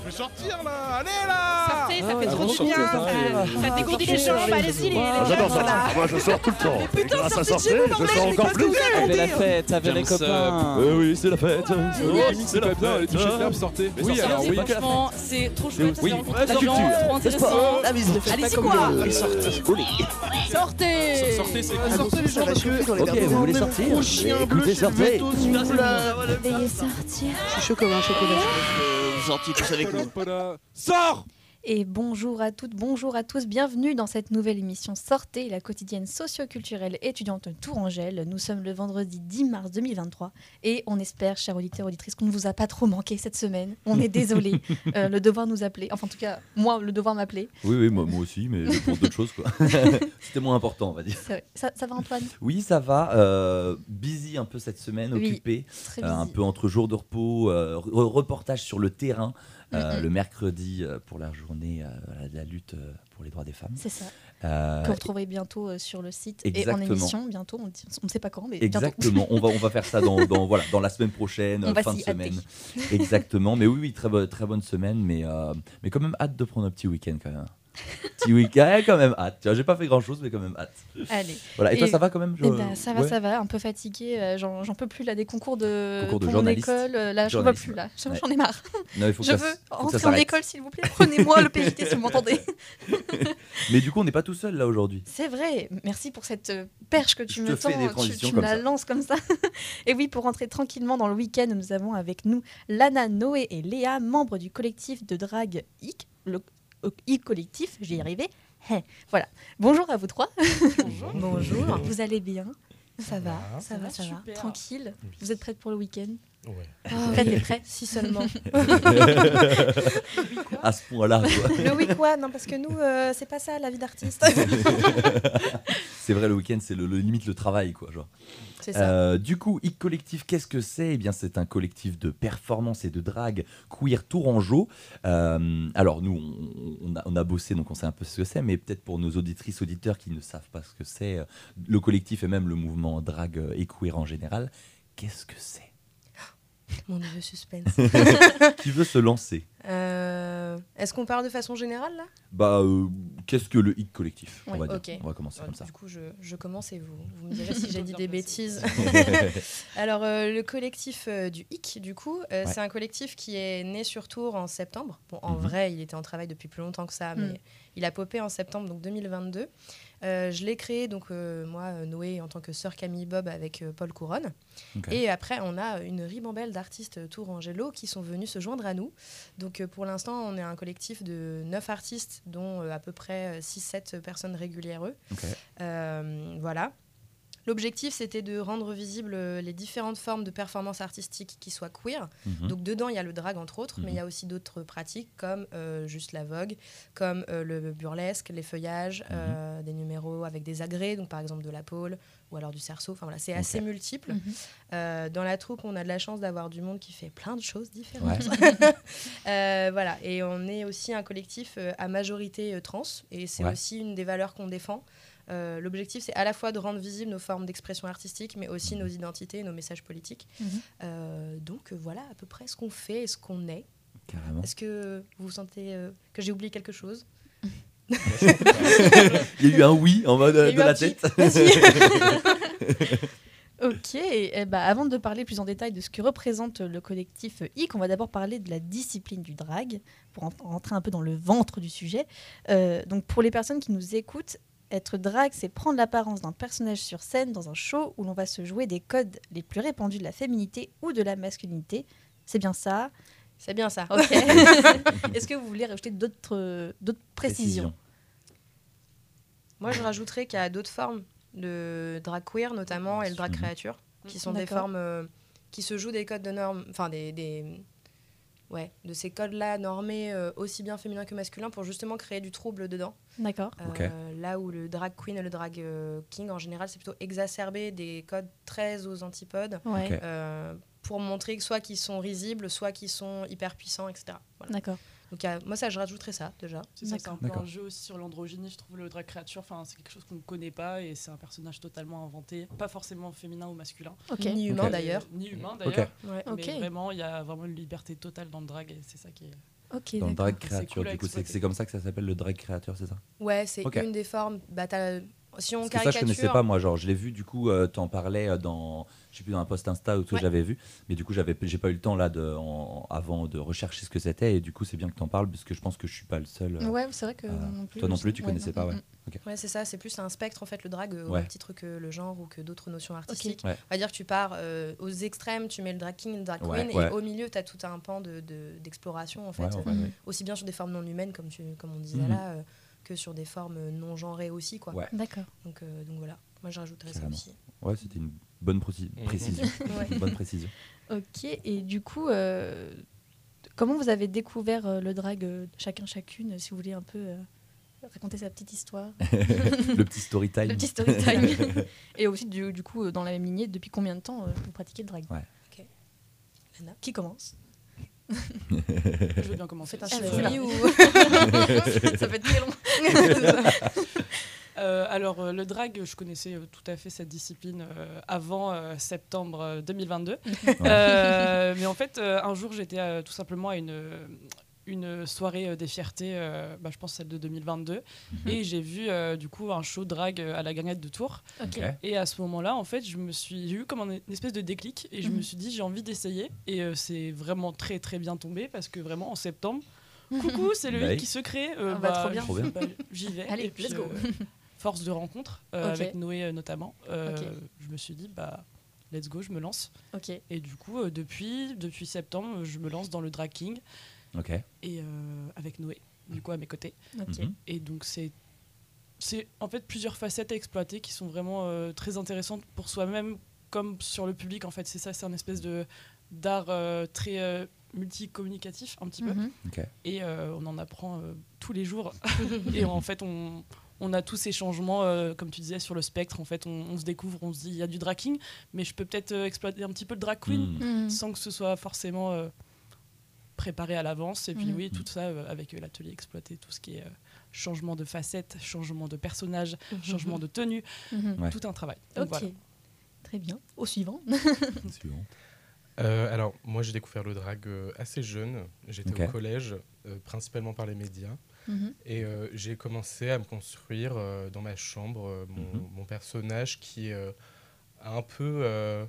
Je vais sortir là Allez là Sortez, ça Ah fait ouais, trop du bien, ça, ça dégourdit les jambes, allez-y les, Ah, les J'adore ça. Moi je sors tout le temps. Sortez de chez vous, je sors mais encore plus. Avec la fête avec les copains. Euh, oui, c'est la fête. c'est la bien, allez toucher le verbe, sortez. Oui, alors oui. Franchement, c'est trop chouette, ça gens, trop intéressant. Allez-y quoi Sortez Sortez, c'est Ah, Sortez les gens parce que. Ok, vous voulez sortir Écoutez, sortez. Veuillez sortir. Je suis chaud comme un chocolat. Gentil tous avec voilà. Sors Et bonjour à toutes, bonjour à tous, bienvenue dans cette nouvelle émission Sortez, la quotidienne socio-culturelle étudiante Tourangelle. Nous sommes le vendredi 10 mars 2023 et on espère, chers auditeurs, auditrices, qu'on ne vous a pas trop manqué cette semaine. On est désolé, Euh, le devoir nous appelait, enfin en tout cas, moi, le devoir m'appelait. Oui, oui, moi, moi aussi, mais pour d'autres choses, quoi. C'était moins important, on va dire. Ça, ça va Antoine? Oui, ça va. euh, busy un peu cette semaine, Oui, occupé. Très euh, un peu entre jours de repos, euh, re- reportage sur le terrain, euh, Mhm. le mercredi euh, pour la journée euh, de la lutte pour les droits des femmes. C'est ça, que vous retrouverez bientôt sur le site et en émission, bientôt, on ne sait pas quand, mais. Exactement, on va, on va faire ça dans, dans, voilà, dans la semaine prochaine, On fin de semaine. Exactement, mais oui, oui, très, bo- très bonne semaine, mais, mais quand même hâte de prendre un petit week-end quand même. Petit week-end, quand même hâte. Tu vois, J'ai pas fait grand-chose, mais quand même hâte. Allez. Voilà. Et, toi, ça va quand même Eh je- ben, ça va, ouais. ça va, un peu fatigué. euh, J'en peux plus là des concours de, Concours de pour mon journaliste. école. euh, Là, j'en peux Journalisme. plus là. J'en Ouais. ai marre. Non, il faut Je veux faut que ça rentrer en école, s'il vous plaît. Prenez-moi le PJT si vous m'entendez. Mais du coup, on n'est pas tout seul là aujourd'hui. C'est vrai. Merci pour cette euh, perche que tu Je me tends. tu- tu me la ça. lances comme ça. et oui, pour rentrer tranquillement dans le week-end, nous avons avec nous Lana, Noé et Léa, membres du collectif de drague IC, le collectif. J'y ai arrivé. Hein, Voilà. Bonjour à vous trois. Bonjour. Bonjour. Vous allez bien? Ça va, ça, Ça va, va, ça va. super. Tranquille? Vous êtes prête pour le week-end? Ouais. Prête et prêt Si seulement. À ce point-là. Le week quoi Non, parce que nous, euh, c'est pas ça la vie d'artiste. c'est vrai, le week-end, c'est le, le limite le travail, quoi. Genre. Ça. Euh, du coup, IC Collectif, qu'est-ce que c'est? Eh bien, c'est un collectif de performance et de drague queer tourangeau. Euh, alors, nous, on, on a, on a bossé, donc on sait un peu ce que c'est, mais peut-être pour nos auditrices, auditeurs qui ne savent pas ce que c'est, euh, le collectif et même le mouvement drague et queer en général, qu'est-ce que c'est? Mon dieu, suspense. Qui veut se lancer Euh, Est-ce qu'on parle de façon générale là? Bah, euh, qu'est-ce que le IC Collectif On va dire. ok. On va commencer comme ça. Du coup, je, je commence et vous, vous me direz si j'ai dit des bêtises. Alors, euh, le collectif euh, du HIC, du coup, euh, Ouais. c'est un collectif qui est né sur Tours en septembre. Bon, en Mhm. vrai, il était en travail depuis plus longtemps que ça, mais Mhm. il a popé en septembre donc 2022. Euh, je l'ai créé, donc euh, moi, euh, Noé, en tant que sœur Camille Bob avec euh, Paul Couronne. Et après, on a une ribambelle d'artistes tourangélo qui sont venus se joindre à nous. Donc pour l'instant, on est un collectif de 9 artistes, dont à peu près 6-7 personnes régulières. eux. Ok. Euh, voilà. L'objectif, c'était de rendre visibles euh, les différentes formes de performance artistique qui soient queer. Mhm. Donc dedans, il y a le drag entre autres, mais il y Mhm. a aussi d'autres pratiques comme euh, juste la vogue, comme euh, le burlesque, les feuillages, Mhm. euh, des numéros avec des agrès, donc par exemple de la pôle ou alors du cerceau. Enfin voilà, c'est assez multiple. Mhm. Euh, dans la troupe, on a de la chance d'avoir du monde qui fait plein de choses différentes. Ouais. Euh, voilà, et on est aussi un collectif euh, à majorité euh, trans, et c'est Ouais. aussi une des valeurs qu'on défend. Euh, L'objectif, c'est à la fois de rendre visibles nos formes d'expression artistique, mais aussi nos identités, nos messages politiques. Mhm. Euh, donc voilà à peu près ce qu'on fait et ce qu'on est. Carrément. Est-ce que vous sentez euh, que j'ai oublié quelque chose? Il y a eu un oui en mode de la tête. Ok, eh ben, avant de parler plus en détail de ce que représente le collectif IC, on va d'abord parler de la discipline du drag, pour en- rentrer un peu dans le ventre du sujet. Euh, donc pour les personnes qui nous écoutent, être drag, c'est prendre l'apparence d'un personnage sur scène dans un show où l'on va se jouer des codes les plus répandus de la féminité ou de la masculinité. C'est bien ça? C'est bien ça. Ok. Est-ce que vous voulez rajouter d'autres d'autres précisions? Moi, je rajouterais qu'il y a d'autres formes de drag queer, notamment, et le drag créature, qui sont des formes euh, qui se jouent des codes de normes, enfin des, des- ouais, de ces codes-là normés euh, aussi bien féminins que masculins pour justement créer du trouble dedans. D'accord. Euh, là où le drag queen et le drag euh, king, en général, c'est plutôt exacerber des codes très aux antipodes Ouais. Euh, pour montrer que soit qu'ils sont risibles, soit qu'ils sont hyper puissants, etc. Voilà. D'accord. Donc il y a- moi, ça, je rajouterais ça déjà. C'est ça, c'est un peu un jeu aussi sur l'androgynie, je trouve le drag créature, enfin c'est quelque chose qu'on ne connaît pas et c'est un personnage totalement inventé, pas forcément féminin ou masculin. Ni humain d'ailleurs. Ni humain d'ailleurs. Ouais. Mais vraiment, il y a vraiment une liberté totale dans le drag et c'est ça qui est. Dans le drag C'est créature, cool à du coup, c'est comme ça que ça s'appelle le drag créateur, c'est ça? Ouais, c'est une des formes. Bah, t'as- si on Parce que ça, je caricature. connaissais pas, moi. Genre, je l'ai vu, du coup, euh, t'en parlais euh, dans, je sais plus, dans un post Insta où tout, Ouais. j'avais vu. Mais du coup, j'avais, j'ai pas eu le temps là de, en- avant de rechercher ce que c'était. Et du coup, c'est bien que t'en parles parce que je pense que je suis pas le seul. euh, Ouais, c'est vrai que euh, moi non plus. toi non plus, tu ouais, connaissais non, pas, mm, ouais. mm. Ouais, c'est ça, c'est plus un spectre en fait le drag euh, au même titre que le genre ou que d'autres notions artistiques. Ouais. On va dire que tu pars euh, aux extrêmes, tu mets le drag king, le drag queen ouais. et au milieu tu as tout un pan de- de- d'exploration en fait, Ouais, euh, ouais, ouais. aussi bien sur des formes non humaines comme tu comme on disait Mhm. là euh, que sur des formes non genrées aussi quoi. Ouais. D'accord. Donc donc voilà, moi je rajouterais ça aussi. Ouais, c'était une bonne préci- précision. Une bonne précision. Ok. Et du coup, euh, comment vous avez découvert euh, le drag euh, chacun chacune, si vous voulez un peu euh, raconter sa petite histoire, le petit story time. le petit story time. Et aussi du, du coup, euh, dans la même lignée, depuis combien de temps euh, vous pratiquez le drag? Ouais. Qui commence? Je veux bien commencer. Un c'est là. ou Ça peut être très long. Euh, alors, euh, le drag, je connaissais euh, tout à fait cette discipline euh, avant euh, septembre euh, 2022. Euh, mais en fait, euh, un jour, j'étais euh, tout simplement à une, une soirée euh, des fiertés, euh, bah, je pense celle de 2022, Mhm. et j'ai vu euh, du coup un show drag à la gagnette de Tours. Et à ce moment-là, en fait, je me suis, j'ai eu comme un- une espèce de déclic et je Mhm. me suis dit j'ai envie d'essayer. Et euh, c'est vraiment très très bien tombé parce que vraiment en septembre, coucou, c'est le Bah hit qui se crée. euh, Ah bah, trop bien. Trop bien. bah, J'y vais. Allez, Et puis, let's go. euh, force de rencontre euh, avec Noé euh, notamment. euh. Je me suis dit bah let's go, je me lance. Et du coup, euh, depuis depuis septembre, je me lance dans le drag king Et euh, avec Noé du coup à mes côtés. Mhm. Et donc c'est c'est en fait plusieurs facettes à exploiter qui sont vraiment euh, très intéressantes pour soi-même comme sur le public en fait. C'est ça, c'est un espèce de d'art euh, très euh, multicommunicatif un petit peu. Mhm. Et euh, on en apprend euh, tous les jours. et en fait on on a tous ces changements, euh, comme tu disais, sur le spectre. En fait, on, on se découvre, on se dit, il y a du drag king, mais je peux peut-être euh, exploiter un petit peu de drag queen Mhm. Mhm. sans que ce soit forcément euh, préparé à l'avance. Et puis Mhm. oui, tout ça euh, avec euh, l'atelier exploité, tout ce qui est euh, changement de facettes, changement de personnage, changement de tenue, Mhm. Ouais. tout un travail. Donc Ok. voilà. Très bien. Au suivant. Suivant. Euh, alors, moi, j'ai découvert le drag euh, assez jeune. J'étais au collège, euh, principalement par les médias. Mhm. Et euh, j'ai commencé à me construire euh, dans ma chambre euh, mon, Mhm. mon personnage qui euh, un peu euh,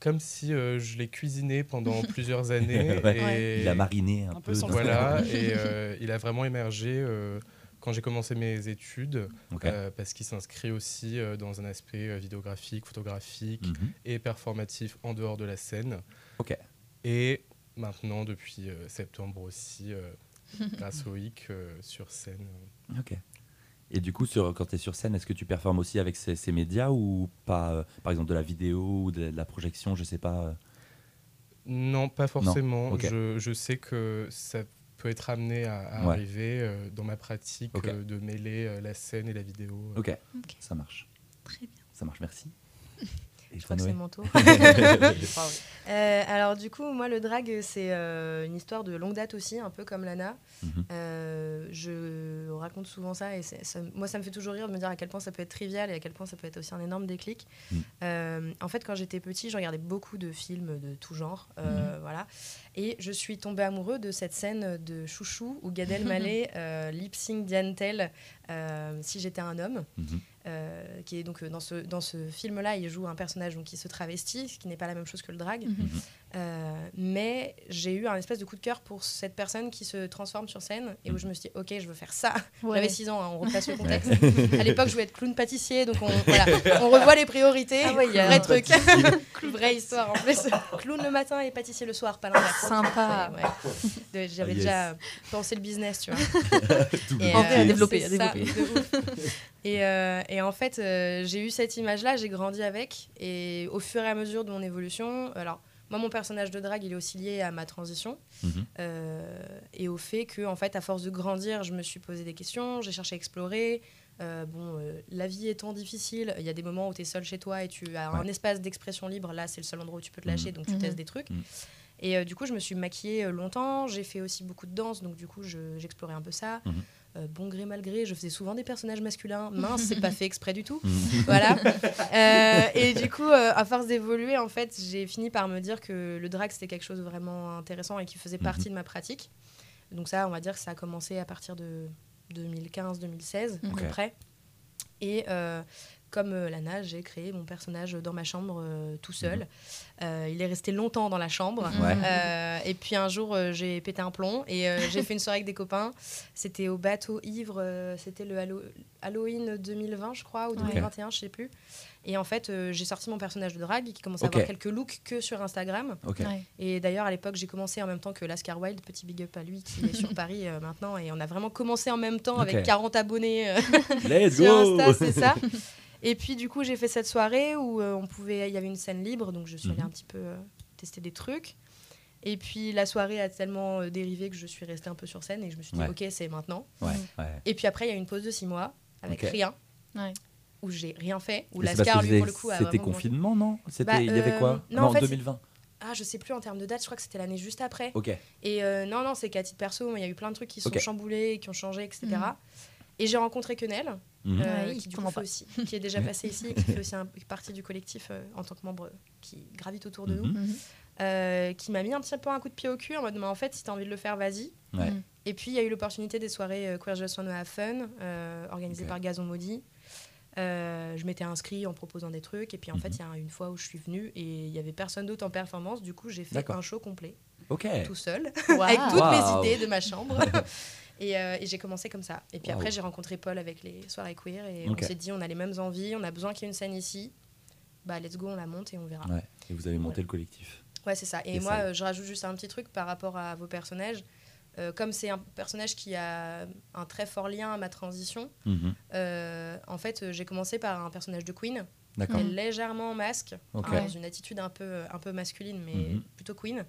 comme si euh, je l'ai cuisiné pendant plusieurs années. Ouais. et, Il a mariné un, Un peu peu. Voilà, et euh, il a vraiment émergé euh, quand j'ai commencé mes études, euh, parce qu'il s'inscrit aussi euh, dans un aspect euh, vidéographique, photographique Mhm. et performatif en dehors de la scène. Ok. Et maintenant, depuis euh, septembre aussi, euh, grâce au HIC, euh, sur scène. Ok. Et du coup, sur, quand tu es sur scène, est-ce que tu performes aussi avec ces, ces médias ou pas euh, Par exemple, de la vidéo ou de, de la projection, je sais pas. euh? Non, pas forcément. Je, je sais que ça peut être amené à, à Ouais. arriver euh, dans ma pratique euh, de mêler euh, la scène et la vidéo. euh. Ok. ça marche. Très bien. Ça marche, merci. Et Je crois que c'est mon tour. Euh, alors du coup, moi le drag, c'est euh, une histoire de longue date aussi, un peu comme Lana. Mhm. Euh, je raconte souvent ça et ça- moi ça me fait toujours rire de me dire à quel point ça peut être trivial et à quel point ça peut être aussi un énorme déclic. Mhm. Euh, en fait, quand j'étais petit, je regardais beaucoup de films de tout genre, euh, voilà, et je suis tombée amoureux de cette scène de Chouchou où Gad Elmaleh euh, lip sync Diane Tell, euh, si j'étais un homme. Mhm. euh, qui est donc euh, dans ce, dans ce film-là, il joue un personnage donc, qui se travestit, ce qui n'est pas la même chose que le drag. Mhm. Euh, mais j'ai eu un espèce de coup de cœur pour cette personne qui se transforme sur scène et où Mhm. je me suis dit, ok, je veux faire ça. Ouais. J'avais 6 ans, hein, on replace le contexte. à l'époque, je voulais être clown pâtissier, donc on, voilà, on revoit les priorités. Ah ouais, il y a vrai truc. Vraie histoire en plus. Clown le matin et pâtissier le soir, pas l'inverse. Sympa. J'avais Ah, yes. déjà pensé le business, tu vois. Et, vrai, à euh, développer, à ça, développer. Et, euh, et en fait, euh, j'ai eu cette image-là, j'ai grandi avec. Et au fur et à mesure de mon évolution, alors moi, mon personnage de drague, il est aussi lié à ma transition Mhm. euh, et au fait que, en fait, à force de grandir, je me suis posé des questions, j'ai cherché à explorer. Euh, bon, euh, la vie étant difficile, il y a des moments où tu es seul chez toi et tu as un espace d'expression libre. Là, c'est le seul endroit où tu peux te lâcher, Mhm. donc tu Mhm. testes des trucs. Et euh, du coup, je me suis maquillée longtemps. J'ai fait aussi beaucoup de danse, donc du coup, je- j'explorais un peu ça. Euh, bon gré, mal gré, je faisais souvent des personnages masculins. Mince, c'est pas fait exprès du tout. Mhm. voilà. Euh, et du coup, euh, à force d'évoluer, en fait, j'ai fini par me dire que le drag, c'était quelque chose de vraiment intéressant et qui faisait partie de ma pratique. Donc ça, on va dire que ça a commencé à partir de 2015-2016 à peu près. Et euh, comme euh, Lana, j'ai créé mon personnage dans ma chambre euh, tout seul. Euh, il est resté longtemps dans la chambre. Ouais. Euh, et puis un jour, euh, j'ai pété un plomb et euh, j'ai fait une soirée avec des copains. C'était au bateau ivre. euh, C'était le Hallo- Halloween 2020, je crois, ou 2021, je sais plus. Et en fait, euh, j'ai sorti mon personnage de drague qui commençait Ok. à avoir quelques looks que sur Instagram. Ouais. Et d'ailleurs, à l'époque, j'ai commencé en même temps que Lascar Wild, petit big up à lui qui est sur Paris euh, maintenant. Et on a vraiment commencé en même temps avec 40 abonnés euh, Let's sur go Insta, c'est ça. Et puis, du coup, j'ai fait cette soirée où euh, on pouvait, il y avait une scène libre, donc je suis allée Mhm. un petit peu euh, tester des trucs. Et puis, la soirée a tellement euh, dérivé que je suis restée un peu sur scène et je me suis dit, Ouais. ok, c'est maintenant. Ouais, ouais. Et puis après, il y a eu une pause de six mois avec rien, Ouais. où j'ai rien fait, où Lascar, lui, pour le coup, a C'était confinement, non? C'était Bah, Il y avait quoi? non, en fait, 2020. Ah, je sais plus en termes de date, je crois que c'était l'année juste après. Ok. Et euh, non, non, c'est qu'à titre perso, il y a eu plein de trucs qui sont Ok. chamboulés, qui ont changé, etc. Et j'ai rencontré Quenelle, Mhm. euh, Ouais, qui, du qu'on coup, en fait parle. aussi, qui est déjà passé ici, qui fait aussi un- partie du collectif euh, en tant que membre euh, qui gravite autour de nous, Mhm. Mhm. euh, qui m'a mis un petit peu un coup de pied au cul en mode, mais en fait, si tu as envie de le faire, vas-y. Ouais. Mhm. Et puis, il y a eu l'opportunité des soirées euh, Queer Just Wanna Have Fun, euh, organisées par Gazon Maudit. Euh, je m'étais inscrit en proposant des trucs. Et puis, en fait, Mhm. il y a une fois où je suis venue et il y avait personne d'autre en performance. Du coup, j'ai fait un show complet, tout seul, avec toutes mes idées de ma chambre. et euh, et j'ai commencé comme ça. Et puis après, j'ai rencontré Paul avec les soirées queer. Et on s'est dit, on a les mêmes envies, on a besoin qu'il y ait une scène ici. Bah, let's go, on la monte et on verra. Ouais. Et vous avez monté le collectif. Ouais, c'est ça. Et, Et moi, ça- euh, je rajoute juste un petit truc par rapport à vos personnages. Euh, comme c'est un personnage qui a un très fort lien à ma transition, Mhm. en fait, j'ai commencé par un personnage de Queen, qui est légèrement en masque, Ok. dans une attitude un peu, un peu masculine, mais Mhm. plutôt Queen,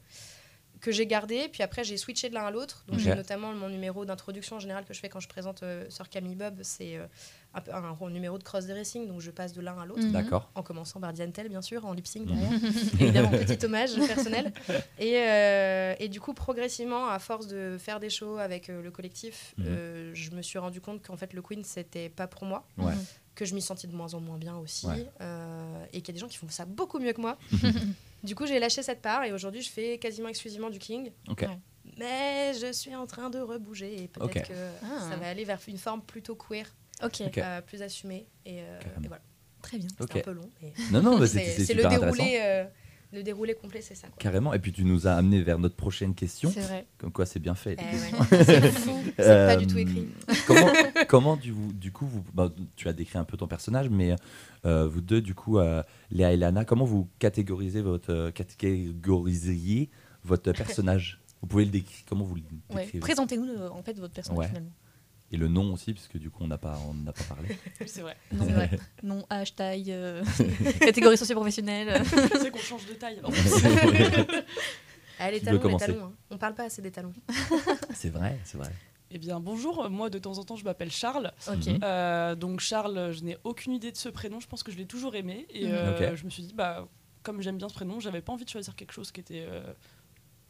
que j'ai gardé. Puis après, j'ai switché de l'un à l'autre. Donc, j'ai notamment mon numéro d'introduction en général que je fais quand je présente euh, Sœur Camille Bob. C'est euh, un, numéro de cross-dressing, donc je passe de l'un à l'autre. Mhm. D'accord. En commençant par Diane Tell, bien sûr, en lip sync Mhm. derrière. Évidemment, petit hommage personnel. Et, euh, et du coup, progressivement, à force de faire des shows avec euh, le collectif, Mhm. euh, je me suis rendu compte qu'en fait, le Queen, c'était pas pour moi. Ouais. Que je m'y sentais de moins en moins bien aussi. Ouais. euh, et qu'il y a des gens qui font ça beaucoup mieux que moi. du coup, j'ai lâché cette part et aujourd'hui, je fais quasiment exclusivement du King. Ok. Ouais. Mais je suis en train de rebouger et peut-être que Ah. ça va aller vers une forme plutôt queer, Ok, euh, plus assumée. Et, euh, et voilà. très bien. C'est un peu long. mais- Non, non, bah, c'est le déroulé, euh, le déroulé complet, c'est ça. Quoi. Carrément. Et puis tu nous as amené vers notre prochaine question. C'est vrai. Comme quoi, c'est bien fait. Eh ouais, c'est fou, c'est pas du tout écrit. comment, comment du, du coup, vous, bah, tu as décrit un peu ton personnage, mais euh, vous deux, du coup, euh, Léa et Lana, comment vous catégorisez votre, euh, catégoriseriez votre personnage? Vous pouvez le décrire, comment vous le Ouais. Présentez-nous en fait votre personnage Ouais. finalement. Et le nom aussi, parce que du coup, on n'a pas, on n'a pas parlé. C'est vrai. Non, nom, âge, taille, euh, catégorie socio-professionnelle. C'est qu'on change de taille. Ah, les talons, les talons. hein. On parle pas assez des talons. c'est vrai, c'est vrai. Eh bien, bonjour. Moi, de temps en temps, je m'appelle Charles. Mhm. Euh, donc, Charles, je n'ai aucune idée de ce prénom. Je pense que je l'ai toujours aimé. Et Mhm. euh, Ok. je me suis dit, bah, comme j'aime bien ce prénom, j'avais pas envie de choisir quelque chose qui était.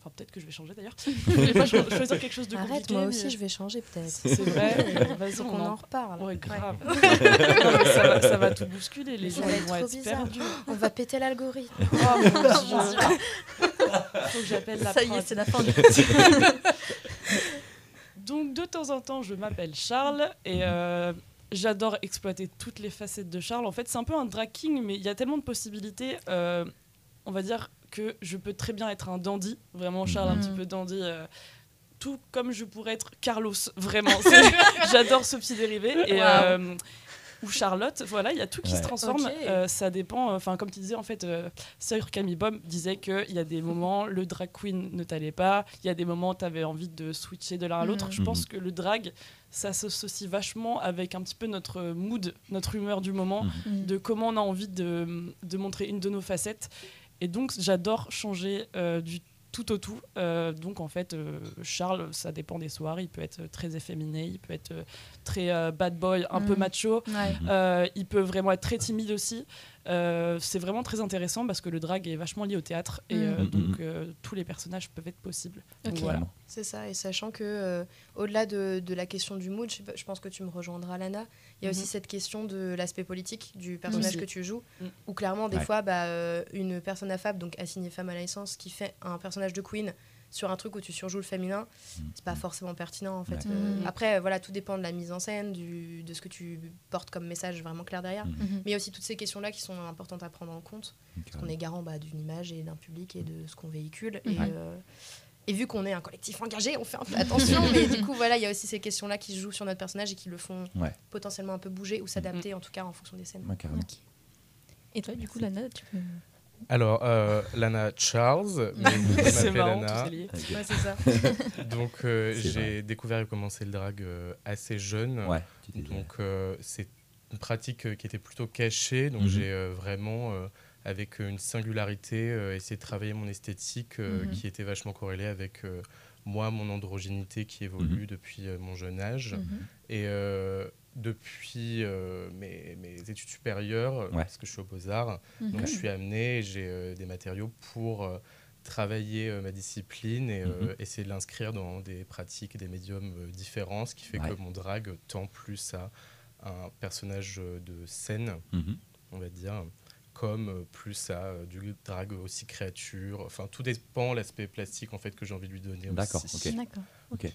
Enfin, peut-être que je vais changer d'ailleurs. je voulais pas cho- choisir quelque chose de Arrête, compliqué. moi mais- aussi, je vais changer peut-être. C'est vrai. Vas-y, on qu'on en en reparle. Ouais, grave. Ça, va, ça va tout bousculer. Les gens vont être perdus. On va péter l'algorithme. Oh mon dieu. Faut que j'appelle la Ça y est, c'est la fin du Donc de temps en temps, je m'appelle Charles et euh, j'adore exploiter toutes les facettes de Charles. En fait, c'est un peu un drag king, mais il y a tellement de possibilités. euh, on va dire que je peux très bien être un dandy, vraiment Charles un Mhm. petit peu dandy. euh, tout comme je pourrais être Carlos, vraiment. J'adore ce petit dérivé. Et, euh, ou Charlotte, voilà, il y a tout qui Ouais. se transforme. Euh, ça dépend, enfin, comme tu disais, en fait, Sir Camille Bob disait qu'il y a des moments, le drag queen ne t'allait pas, il y a des moments, tu avais envie de switcher de l'un à l'autre. Mhm. Je pense que le drag, ça s'associe vachement avec un petit peu notre mood, notre humeur du moment, Mhm. de comment on a envie de, de montrer une de nos facettes. Et donc, j'adore changer euh, du tout au tout. Euh, donc, en fait, euh, Charles, ça dépend des soirs. Il peut être très efféminé, il peut être très bad boy, un peu Mhm. macho. Ouais. Il peut vraiment être très timide aussi. Euh, c'est vraiment très intéressant parce que le drag est vachement lié au théâtre et Mm. euh, Mm, mm, donc euh, tous les personnages peuvent être possibles. Donc voilà. C'est ça, et sachant que euh, au-delà de, de la question du mood, je, pense que tu me rejoindras, Lana, il y a aussi Mhm. cette question de l'aspect politique du personnage que tu joues, où clairement, des Ouais. fois, bah, une personne affable, donc assignée femme à la licence, qui fait un personnage de queen sur un truc où tu surjoues le féminin, c'est pas forcément pertinent en fait. Ouais. Euh, Mhm. Après, voilà, tout dépend de la mise en scène, du, de ce que tu portes comme message vraiment clair derrière. Mhm. Mhm. Mais il y a aussi toutes ces questions-là qui sont importantes à prendre en compte. Parce qu'on est garant bah, d'une image et d'un public et de ce qu'on véhicule. Et, euh, et vu qu'on est un collectif engagé, on fait un peu attention. mais du coup, voilà, il y a aussi ces questions-là qui se jouent sur notre personnage et qui le font Ouais. potentiellement un peu bouger ou s'adapter, en tout cas en fonction des scènes. Ouais. Et toi, du coup, Lana, tu peux. Alors, euh, Lana Charles, mais vous marrant, Lana. tout est lié. Ok. Ouais, c'est ça. Donc, euh, j'ai découvert et commencé le drag euh, assez jeune. Ouais. Donc, euh, c'est une pratique euh, qui était plutôt cachée. Donc, Mhm. j'ai euh, vraiment, euh, avec une singularité, euh, essayé de travailler mon esthétique euh, Mhm. qui était vachement corrélée avec euh, moi, mon androgénité qui évolue Mhm. depuis euh, mon jeune âge. Et euh, depuis euh, mes, mes études supérieures, Ouais. parce que je suis au Beaux-Arts, Mhm. donc je suis amené, j'ai euh, des matériaux pour euh, travailler euh, ma discipline et euh, Mhm. essayer de l'inscrire dans des pratiques et des médiums euh, différents, ce qui fait Ouais. que mon drag tend plus à un personnage euh, de scène, Mhm. on va dire, comme euh, plus à euh, du drag aussi créature. Enfin, tout dépend l'aspect plastique en fait que j'ai envie de lui donner. D'accord, aussi. ok. D'accord. Ok.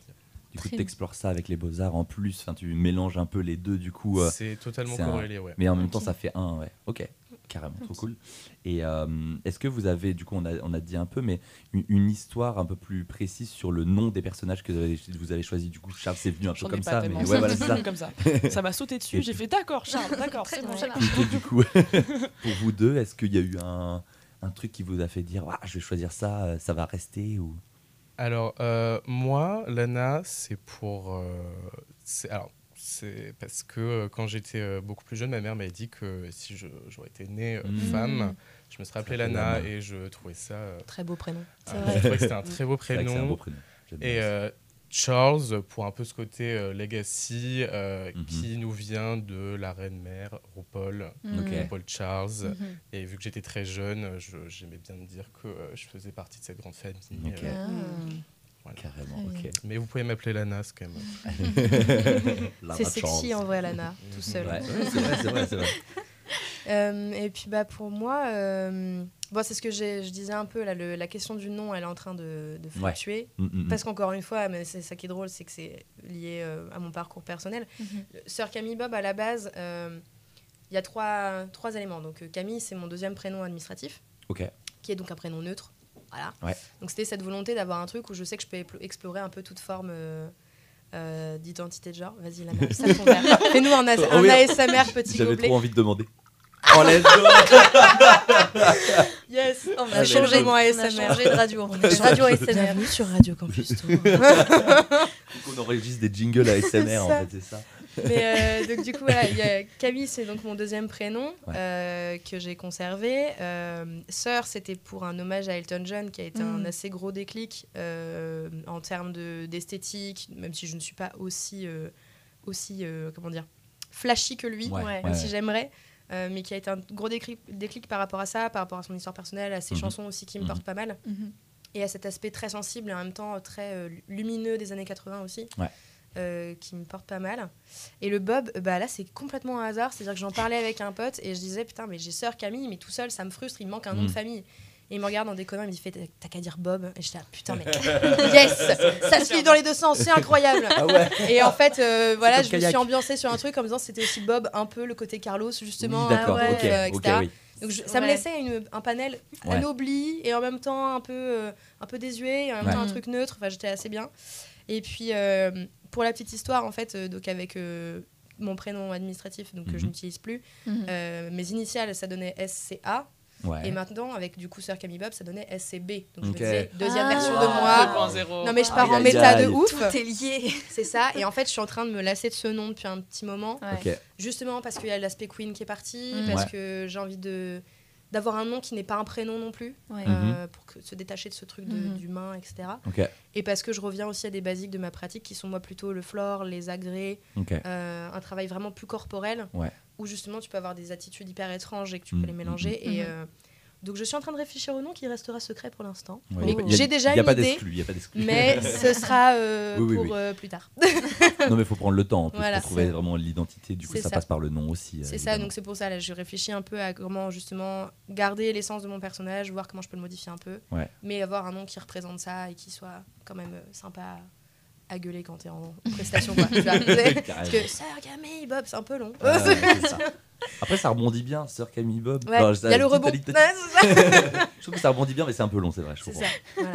Du coup, tu explores ça avec les beaux-arts en plus. Enfin, tu mélanges un peu les deux, du coup. euh, C'est totalement un- corrélé, ouais. Mais en même temps, ça fait un, ouais. Ok, carrément, trop Ok. cool. Et euh, est-ce que vous avez, du coup, on a, on a dit un peu, mais une, une histoire un peu plus précise sur le nom des personnages que vous avez, vous avez choisi? Du coup, Charles, c'est venu un peu comme pas ça. Mais ouais, voilà, ça. comme ça. Ça m'a sauté dessus. J'ai fait d'accord, Charles, d'accord, c'est bon. Et du coup, pour vous deux, est-ce qu'il y a eu un, un truc qui vous a fait dire, Ah, je vais choisir ça, ça va rester ou... Alors, euh, moi, Lana, c'est pour. euh, c'est- alors, c'est parce que euh, quand j'étais euh, beaucoup plus jeune, ma mère m'avait dit que si je- j'aurais été née euh, Mm. femme, je me serais appelée Lana Lana. et je trouvais ça. euh, Très beau prénom. C'est vrai. je trouvais que c'était un très beau C'est vrai que c'est un beau prénom. prénom. Et euh, Charles, pour un peu ce côté euh, legacy euh, Mhm. qui nous vient de la reine-mère, RuPaul. Ok. Mhm. RuPaul Charles. Mhm. Et vu que j'étais très jeune, je- j'aimais bien me dire que euh, je faisais partie de cette grande famille. Euh, Ah. voilà. Carrément, ok. Mais vous pouvez m'appeler Lana, c'est quand même. Lana C'est sexy en vrai, Lana, tout seul. Ouais, ouais, c'est vrai, c'est vrai, c'est vrai. Euh, et puis bah pour moi, euh, bon, c'est ce que je disais un peu là, le- la question du nom, elle est en train de, fluctuer. Mm, mm, mm. Parce qu'encore une fois, mais c'est ça qui est drôle, c'est que c'est lié euh, à mon parcours personnel. Mhm. Sœur Camille Bob, à la base, euh, il y a trois, trois éléments. Donc euh, Camille, c'est mon deuxième prénom administratif, qui est donc un prénom neutre. Voilà. Ouais. Donc c'était cette volonté d'avoir un truc où je sais que je peux explorer un peu toute forme euh, euh, d'identité de genre. Vas-y, sale ton verre. Fais-nous un, as- Oh un oui. ASMR petit J'avais gobelet. trop envie de demander. Oh, let's go Yes, on va Allez, changer go. mon On a ASMR. changé de radio. On a radio ASMR. Bienvenue sur Radio Campus Tour. On enregistre des jingles à SMR, en fait, c'est ça. Mais euh, donc du coup, voilà, il y a Camille, c'est donc mon deuxième prénom Ouais. euh, que j'ai conservé. Euh, Sœur, c'était pour un hommage à Elton John, qui a été Mm. un assez gros déclic euh, en termes de- d'esthétique, même si je ne suis pas aussi, euh, aussi euh, comment dire, flashy que lui, Ouais, Ouais. même ouais. si j'aimerais. Euh, mais qui a été un gros déclic, déclic par rapport à ça, par rapport à son histoire personnelle, à ses Mhm. chansons aussi qui me Mhm. portent pas mal Mhm. et à cet aspect très sensible et en même temps très euh, lumineux des années 80 aussi. Ouais. euh, qui me porte pas mal. Et le Bob, bah là c'est complètement un hasard, c'est-à-dire que j'en parlais avec un pote et je disais putain mais j'ai sœur Camille mais tout seul ça me frustre, il me manque un nom de famille. Et il me regarde en déconnant, il me dit t'as qu'à dire Bob. Et j'étais là putain mais yes, ça se lit dans les deux sens, c'est incroyable. Ah ouais Et en fait, euh, voilà, je me suis ambiancée sur un truc en me disant c'était aussi Bob, un peu le côté Carlos justement, Oui, ah ouais, euh, ok, etc. oui. Donc je- ça me laissait une- un panel Ouais. anobli et en même temps un peu, euh, un peu désuet et en même Ouais. temps un truc neutre. Enfin, j'étais assez bien. Et puis, euh, pour la petite histoire, en fait, euh, donc avec euh, mon prénom administratif, donc que je Mhm. n'utilise plus, Mhm. euh, mes initiales, ça donnait SCA. Ouais. Et maintenant, avec du coup Sœur Camille Bob, ça donnait SCB. Donc je me disais, deuxième Ah. version de moi. 2.0. Non, mais je pars Aïe, en méta de ouf. Tout est lié. C'est ça. Et en fait, je suis en train de me lasser de ce nom depuis un petit moment. Ouais. Justement parce qu'il y a l'aspect queen qui est parti, Mm. parce Ouais. que j'ai envie de d'avoir un nom qui n'est pas un prénom non plus, Ouais. euh, pour que- se détacher de ce truc de- Mhm. d'humain, etc. Et parce que je reviens aussi à des basiques de ma pratique qui sont moi plutôt le flore, les agrès, euh, un travail vraiment plus corporel, Ouais. où justement tu peux avoir des attitudes hyper étranges et que tu Mhm, peux les mélanger. mhm. Et, Mhm. euh, donc je suis en train de réfléchir au nom qui restera secret pour l'instant. Ouais, j'ai déjà y a une pas idée, y a pas mais ce sera euh, Oui, oui, pour oui. euh, plus tard. non, mais il faut prendre le temps en plus, Voilà, pour trouver vraiment l'identité. Du coup, ça, ça. passe par le nom aussi. euh, C'est ça, évidemment. donc c'est pour ça, là, je réfléchis un peu à comment justement garder l'essence de mon personnage, voir comment je peux le modifier un peu, Ouais. mais avoir un nom qui représente ça et qui soit quand même euh, sympa à gueuler quand t'es en prestation. Quoi, tu vois. Parce que Sir Camille Bob, c'est un peu long. Ça. Après, ça rebondit bien, Sir Camille Bob. Ouais, Enfin, il y a le rebond. Ouais. Je trouve que ça rebondit bien, mais c'est un peu long, c'est vrai. Je comprends. ça. Voilà.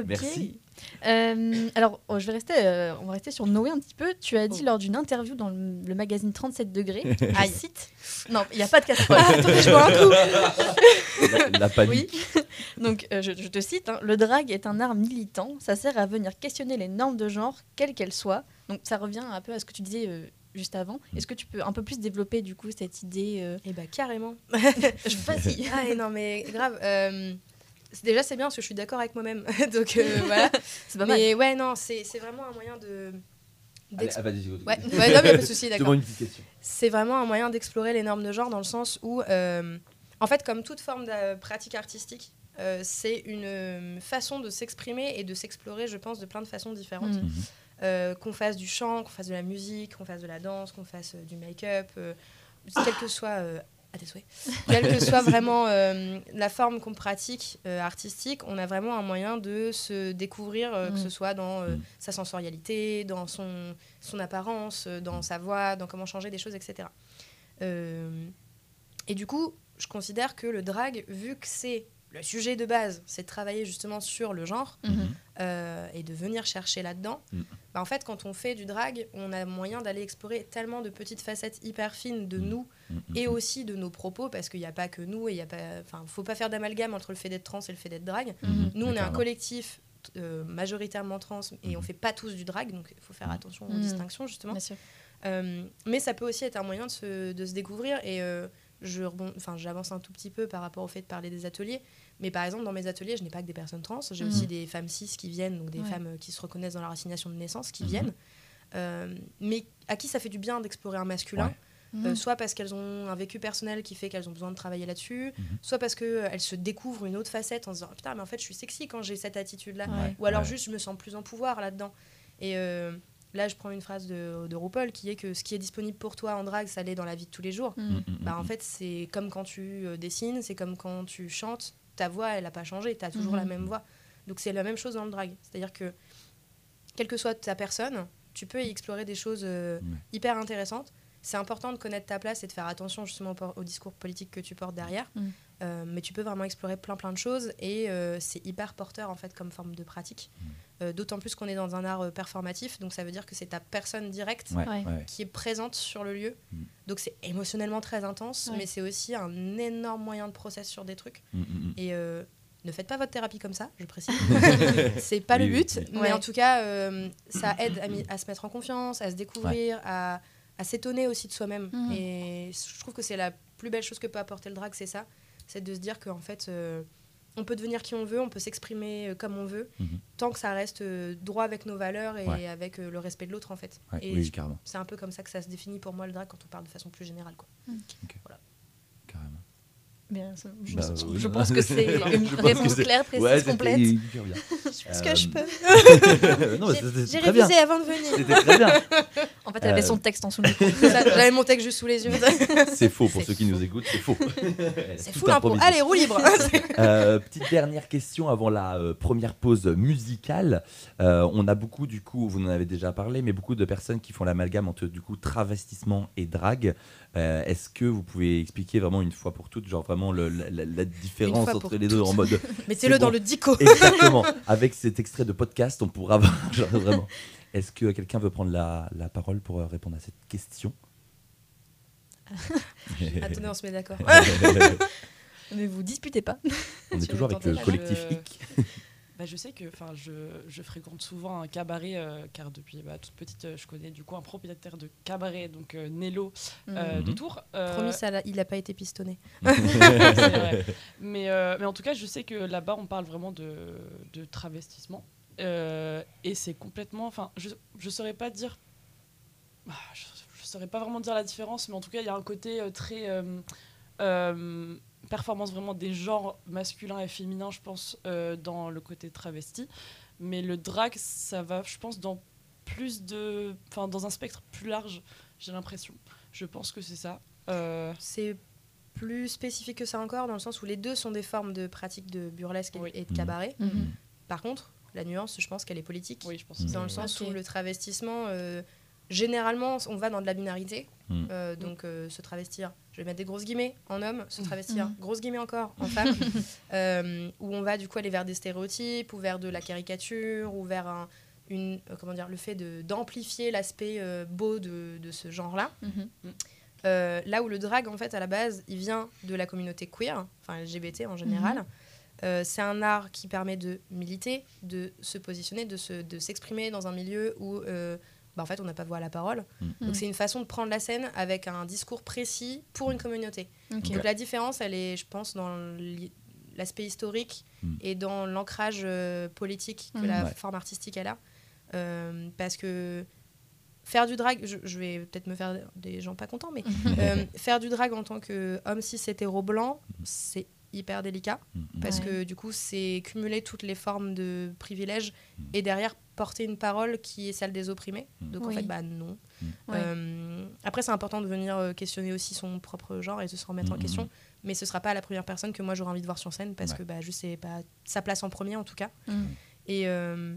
Ok. Merci. Euh, alors, oh, je vais rester, euh, on va rester sur Noé un petit peu. Tu as dit Oh. lors d'une interview dans le, le magazine 37 degrés, je cite. Non, il n'y a pas de casserole. Ah, attendez, je bois un coup. La, la panique. Oui. Donc, euh, je, je te cite hein, Le drag est un art militant. Ça sert à venir questionner les normes de genre, quelles qu'elles soient. Donc, ça revient un peu à ce que tu disais euh, juste avant. Est-ce que tu peux un peu plus développer, du coup, cette idée euh, Et bah carrément. je- Vas-y. Ah non mais grave. Déjà c'est bien parce que je suis d'accord avec moi-même. Donc euh, voilà. C'est pas mal. Mais ouais non c'est c'est vraiment un moyen de. Allez, ah, vas-y. Ouais, ouais, non, mais pas de souci, d'accord. demande une petite question. C'est vraiment un moyen d'explorer les normes de genre dans le sens où, euh, en fait, comme toute forme de pratique artistique, euh, c'est une façon de s'exprimer et de s'explorer, je pense, de plein de façons différentes. Euh, qu'on fasse du chant, qu'on fasse de la musique, qu'on fasse de la danse, qu'on fasse euh, du make-up, euh, quel que soit, euh, à tes souhaits, quelle que soit vraiment euh, la forme qu'on pratique euh, artistique, on a vraiment un moyen de se découvrir, euh, que Mm. ce soit dans Mm. sa sensorialité, dans son, son apparence, dans sa voix, dans comment changer des choses, etc. Et du coup, je considère que le drag, vu que c'est le sujet de base, c'est de travailler justement sur le genre, Mhm. euh, et de venir chercher là-dedans, Mm. bah, en fait, quand on fait du drag, on a moyen d'aller explorer tellement de petites facettes hyper fines de nous et aussi de nos propos, parce qu'il n'y a pas que nous, et il y a pas, enfin, faut pas faire d'amalgame entre le fait d'être trans et le fait d'être drag. Mhm. Nous, on est un collectif euh, majoritairement trans, et on Mhm. fait pas tous du drag, donc il faut faire Mhm. attention aux Mhm. distinctions justement. Bien sûr. Euh, mais ça peut aussi être un moyen de se, de se découvrir et euh, je rebond, enfin, j'avance un tout petit peu par rapport au fait de parler des ateliers. Mais par exemple, dans mes ateliers, je n'ai pas que des personnes trans, j'ai Mhm. aussi des femmes cis qui viennent, donc des Ouais. femmes euh, qui se reconnaissent dans leur assignation de naissance qui Mhm. viennent. Euh, mais à qui ça fait du bien d'explorer un masculin, Ouais. Euh, soit parce qu'elles ont un vécu personnel qui fait qu'elles ont besoin de travailler là-dessus, Mhm. soit parce qu'elles se découvrent une autre facette en se disant Oh, putain, mais en fait, je suis sexy quand j'ai cette attitude-là. Ouais. Ou alors Ouais. juste, je me sens plus en pouvoir là-dedans. Et euh, là, je prends une phrase de, de RuPaul qui est que ce qui est disponible pour toi en drague, ça l'est dans la vie de tous les jours. Mm, mm, Bah, en mm. fait, c'est comme quand tu euh, dessines, c'est comme quand tu chantes, ta voix, elle n'a pas changé, tu as toujours Mhm. la même voix. Donc c'est la même chose dans le drag. C'est-à-dire que, quelle que soit ta personne, tu peux y explorer des choses euh, hyper intéressantes. C'est important de connaître ta place et de faire attention justement au, discours politique que tu portes derrière. Mhm. Euh, mais tu peux vraiment explorer plein plein de choses et euh, c'est hyper porteur en fait comme forme de pratique. Mhm. Euh, D'autant plus qu'on est dans un art performatif, donc ça veut dire que c'est ta personne directe Ouais, Ouais. ouais. qui est présente sur le lieu. Mm. Donc c'est émotionnellement très intense, Ouais. mais c'est aussi un énorme moyen de process sur des trucs. Mm, mm, mm. Et euh, ne faites pas votre thérapie comme ça, je précise. c'est pas Oui, le but, oui. mais Ouais. en tout cas, euh, ça aide à, se mettre en confiance, à se découvrir, à, à s'étonner aussi de soi-même. Et je trouve que c'est la plus belle chose que peut apporter le drag, c'est ça. C'est de se dire qu'en fait, euh, on peut devenir qui on veut, on peut s'exprimer euh, comme on veut, Mhm. tant que ça reste euh, droit avec nos valeurs et Ouais. avec le respect de l'autre, en fait. Ouais, Et oui, carrément. c'est un peu comme ça que ça se définit pour moi le drag quand on parle de façon plus générale. Quoi. carrément. Bien, ça- je, Bah, je pense que c'est Je une pense que réponse c'est- claire, précise, Ouais, complète. bien. Je fais ce Euh, que je peux. J'ai- c'était J'ai très bien. révisé avant de venir. C'était très bien. En fait, elle avait Euh, son texte en ça, J'avais mon texte juste sous les yeux. C'est faux pour C'est ceux qui nous écoutent, c'est faux. C'est Tout fou l'impro. Allez, roue libre. Euh, petite dernière question avant la euh, première pause musicale. Euh, on a beaucoup, du coup, vous en avez déjà parlé, mais beaucoup de personnes qui font l'amalgame entre du coup travestissement et drague. Euh, Est-ce que vous pouvez expliquer vraiment une fois pour toutes, genre vraiment le- la, la- la différence entre les deux en mode Mettez-le C'est dans le dico. exactement avec cet extrait de podcast, on pourra voir genre, vraiment. Est-ce que quelqu'un veut prendre la, la parole pour euh, répondre à cette question? Attendez, on se met d'accord. Ne vous disputez pas. On est toujours avec le collectif Je- IC. Bah, je sais que enfin je, je fréquente souvent un cabaret euh, car depuis bah, toute petite euh, je connais du coup un propriétaire de cabaret donc euh, Nello euh, Mhm. de Tours. Euh, Promis, ça, il n'a pas été pistonné. vrai. Mais, euh, mais en tout cas, je sais que là-bas, on parle vraiment de, de travestissement. Euh, et c'est complètement. Enfin, je ne saurais pas dire. Ah, Je ne saurais pas vraiment dire la différence, mais en tout cas, il y a un côté euh, très. Performance vraiment des genres masculins et féminins, je pense, euh, dans le côté travesti. Mais le drag, ça va, je pense, dans plus de. Enfin, dans un spectre plus large, j'ai l'impression. Je pense que c'est ça. Euh, C'est plus spécifique que ça encore, dans le sens où les deux sont des formes de pratiques de burlesque et- Oui. et de Mhm. cabaret. Mhm. Par contre, la nuance, je pense qu'elle est politique. oui, je pense. Mhm. que Dans le sens où le travestissement, euh, généralement, on va dans de la binarité. Euh, donc, euh, se travestir, je vais mettre des grosses guillemets en homme, se travestir, Mhm. grosses guillemets encore en femme. Euh, où on va du coup aller vers des stéréotypes, ou vers de la caricature, ou vers un, une, euh, comment dire, le fait d'amplifier l'aspect euh, beau de, de ce genre-là. Mhm. Là où le drag, en fait, à la base, il vient de la communauté queer, enfin LGBT en général. Euh, c'est un art qui permet de militer, de se positionner, de se- de s'exprimer dans un milieu où, bah, en fait, on n'a pas voix à la parole. Mhm. Donc c'est une façon de prendre la scène avec un discours précis pour une communauté. Donc la différence, elle est, je pense, dans l'aspect historique Mm. et dans l'ancrage euh, politique que la Ouais. forme artistique elle a. Euh, parce que faire du drag, je, je vais peut-être me faire des gens pas contents, mais euh, faire du drag en tant qu'homme cis hétéro blanc, c'est hyper délicat Mm. parce Ouais. que du coup c'est cumuler toutes les formes de privilèges Mm. et derrière porter une parole qui est celle des opprimés. Mm. Donc en fait bah non. Mm. Euh, après c'est important de venir euh, questionner aussi son propre genre et de se remettre en Mm, question, mm, mais ce sera pas la première personne que moi j'aurai envie de voir sur scène parce Ouais. que bah juste c'est pas sa place en premier en tout cas. Et, euh,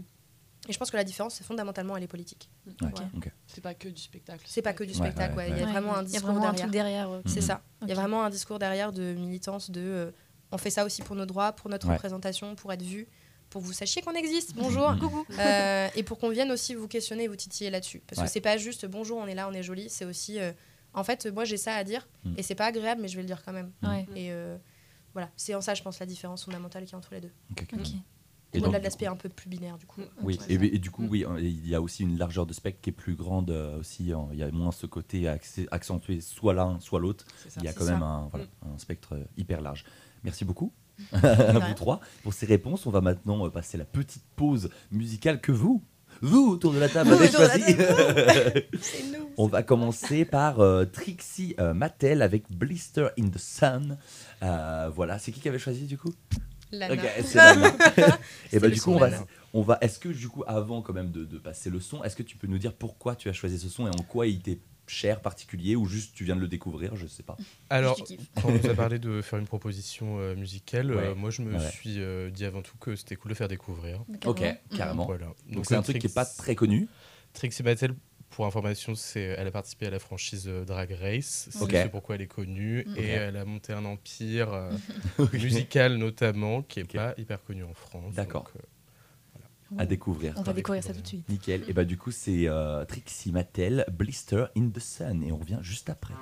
et je pense que la différence c'est fondamentalement elle est politique. Ouais, Ouais. ok. C'est pas que du spectacle. C'est pas que du spectacle, ouais, ouais. il y a ouais. vraiment un Il y a discours vraiment un derrière. C'est ça. Il y a vraiment un discours derrière de militance, de euh, on fait ça aussi pour nos droits, pour notre Ouais. représentation, pour être vu, pour que vous sachiez qu'on existe. Bonjour. Mhm. Coucou. Euh, et pour qu'on vienne aussi vous questionner et vous titiller là-dessus. Parce Ouais. que c'est pas juste bonjour, on est là, on est joli. C'est aussi euh, en fait, moi j'ai ça à dire Mhm. et c'est pas agréable, mais je vais le dire quand même. Ouais. Et euh, voilà, c'est en ça, je pense, la différence fondamentale qu'il y a entre les deux. Ok. Et Au-delà de l'aspect un peu plus binaire, du coup. Oui, et, et du coup, Mm. oui, euh, il y a aussi une largeur de spectre qui est plus grande euh, aussi. euh, Il y a moins ce côté accentué soit l'un, soit l'autre. Il y a quand ça. même un, voilà, un spectre hyper large. Merci beaucoup à vous trois pour ces réponses. On va maintenant euh, passer la petite pause musicale que vous, vous autour de la table, avez choisi. C'est nous. On va commencer par euh, Trixie euh, Mattel avec Blister in the Sun. Euh, voilà, c'est qui qui avait choisi du coup? Lana. Ok, c'est Lana. Et bah le du coup on va, on va. Est-ce que du coup avant quand même de, de passer le son, est-ce que tu peux nous dire pourquoi tu as choisi ce son et en quoi il t'est cher, particulier ou juste tu viens de le découvrir, je sais pas. Alors, quand on nous a parlé de faire une proposition euh, musicale, euh, moi je me Ouais. suis euh, dit avant tout que c'était cool de faire découvrir. Ok, Carrément. carrément. Voilà. Donc c'est un truc qui est Trix- pas très connu. Trixie Mattel, pour information, c'est, elle a participé à la franchise Drag Race. C'est pourquoi elle est connue. Mhm. Et elle a monté un empire euh, musical notamment qui est pas hyper connu en France. D'accord. À découvrir. On va découvrir ça tout de suite. Nickel. Et bah du coup c'est euh, Trixie Mattel, Blister in the Sun et on revient juste après.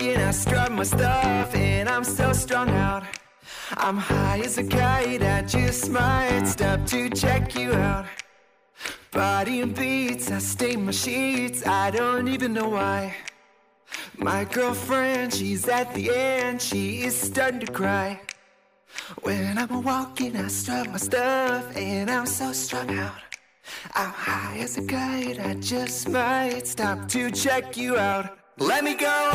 Walking, I strut my stuff, and I'm so strung out. I'm high as a kite, I just might stop to check you out. Body and beats, I stain my sheets, I don't even know why. My girlfriend, she's at the end, she is starting to cry. When I'm walking, I strut my stuff, and I'm so strung out. I'm high as a kite, I just might stop to check you out. Let me go on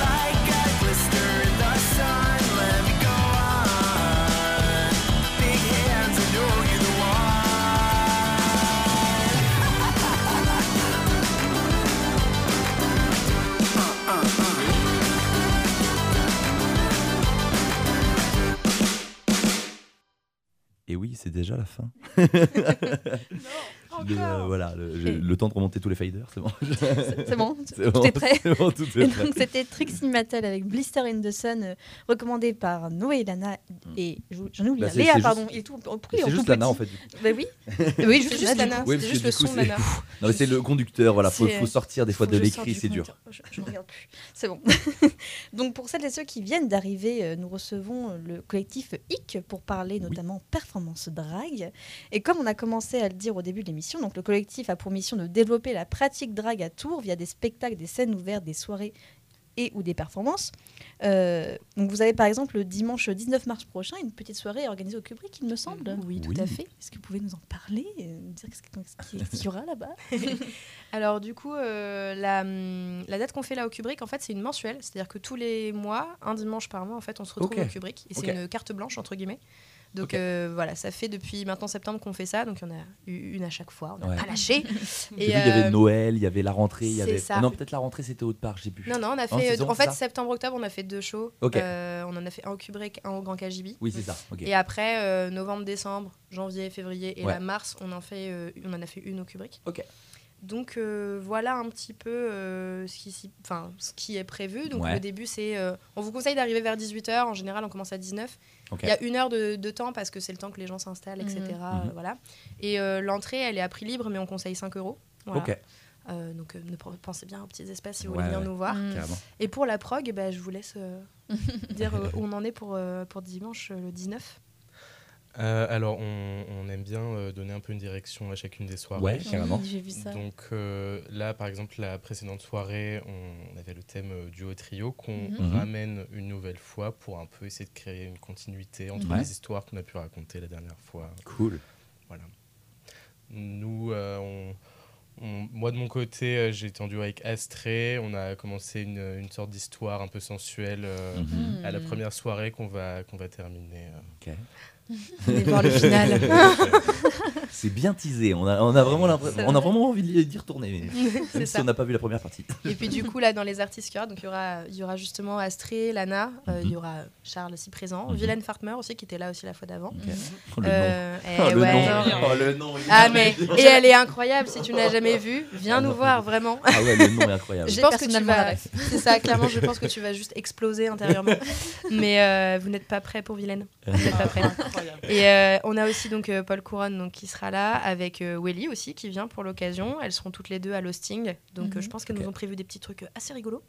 like a blister in the sun. Let me go on. Big hands, I know you're the Et oui, c'est déjà la fin. Non, Encore. voilà, le, j'ai- le temps de remonter tous les faders, c'est bon. C'est bon, C'est tout bon, est prêt. c'est bon, tout est Et prêt. donc c'était Trixie Mattel avec Blister in the Sun, euh, recommandé par Noé et Lana et je- j'en oublie Bah, un. c'est- Léa, c'est pardon. juste- Il est tout, est C'est tout juste Lana petit en fait. du coup. Bah oui. oui, juste, juste Lana, Lana. Oui, parce juste que le du coup, son, c'est- Lana. Non, mais c'est le conducteur, voilà, faut, C'est- faut sortir des fois de je l'écrit, du c'est dur. compteur. Je, je ne regarde plus. C'est bon. Donc pour celles et ceux qui viennent d'arriver, euh, nous recevons euh, le collectif IC pour parler notamment performance drag. Et comme on a commencé à le dire au début de l'émission, donc le collectif a pour mission de développer la pratique drag à Tours via des spectacles, des scènes ouvertes, des soirées et ou des performances. Euh, donc vous avez par exemple le dimanche 19 mars prochain une petite soirée organisée au Kubrick, il me semble. Oui, tout Oui. à fait. Est-ce que vous pouvez nous en parler, euh, nous dire ce qu'il y aura là-bas? Alors du coup, euh, la, hum, la date qu'on fait là au Kubrick, en fait, c'est une mensuelle. C'est-à-dire que tous les mois, un dimanche par mois, en fait, on se retrouve au Kubrick. Et c'est une carte blanche, entre guillemets. Donc euh, voilà, ça fait depuis maintenant septembre qu'on fait ça. Donc il y en a eu une à chaque fois. On n'a Ouais. pas lâché. Et, il y avait euh, Noël, il y avait la rentrée, il y c'est avait. ça. Ah non, peut-être la rentrée c'était autre part, j'ai plus. Non, non, on a fait. en fait, septembre-octobre, on a fait deux shows. Euh, on en a fait un au Kubrick, un au Grand KGB. Oui, c'est ça. Et après, euh, novembre, décembre, janvier, février et Ouais. la mars, on en, fait, euh, on en a fait une au Kubrick. Ok. Donc euh, voilà un petit peu euh, ce, qui, s'y- enfin, ce qui est prévu. Donc Ouais. le début, c'est. euh, on vous conseille d'arriver vers 18h. En général, on commence à 19. Il y a une heure de, de temps parce que c'est le temps que les gens s'installent, etc. Mhm. euh, voilà. Et euh, l'entrée, elle est à prix libre, mais on conseille 5 euros. Voilà. Euh, donc euh, ne pensez bien aux petits espaces si vous Ouais, voulez venir ouais. nous voir. Carrément. Et pour la prog, bah, je vous laisse euh, dire euh, où on en est pour, euh, pour dimanche euh, le 19. Euh, alors, on, on aime bien euh, donner un peu une direction à chacune des soirées. Ouais, carrément. Oui, J'ai vu ça. Donc euh, là, par exemple, la précédente soirée, on avait le thème euh, duo-trio qu'on Mhm. ramène une nouvelle fois pour un peu essayer de créer une continuité entre Ouais. les histoires qu'on a pu raconter la dernière fois. Cool. Voilà. Nous, euh, on- on- moi de mon côté, j'ai été en duo avec Astrée. On a commencé une, une sorte d'histoire un peu sensuelle euh, Mhm. à la première soirée qu'on va, qu'on va terminer. euh. Voir le final. C'est bien teasé. On a, on a vraiment on a vraiment envie d'y retourner. Même si ça. on n'a pas vu la première partie. Et puis du coup, là, dans les artistes qu'il y aura, donc il y aura, il y aura justement Astrée, Lana, euh, il Mhm. y aura Charles aussi présent, Mhm. Vilaine Fartmer aussi qui était là aussi la fois d'avant. Oh, le Euh, nom. eh Oh, le ouais. nom. Oh, le nom. il est Ah mais et elle est incroyable si tu n'as jamais vu, viens Ah, nous non. voir vraiment. Ah ouais, le nom est incroyable. Je pense que tu vas, c'est ça clairement, je pense que tu vas juste exploser intérieurement. Mais euh, vous n'êtes pas prêt pour Vilaine. Vous n'êtes pas prêt. Et euh, on a aussi donc euh, Paul Couronne donc qui sera là avec euh, Welly aussi qui vient pour l'occasion. Elles seront toutes les deux à l'hosting, donc euh, Mhm. je pense qu'elles nous ont prévu des petits trucs assez rigolos.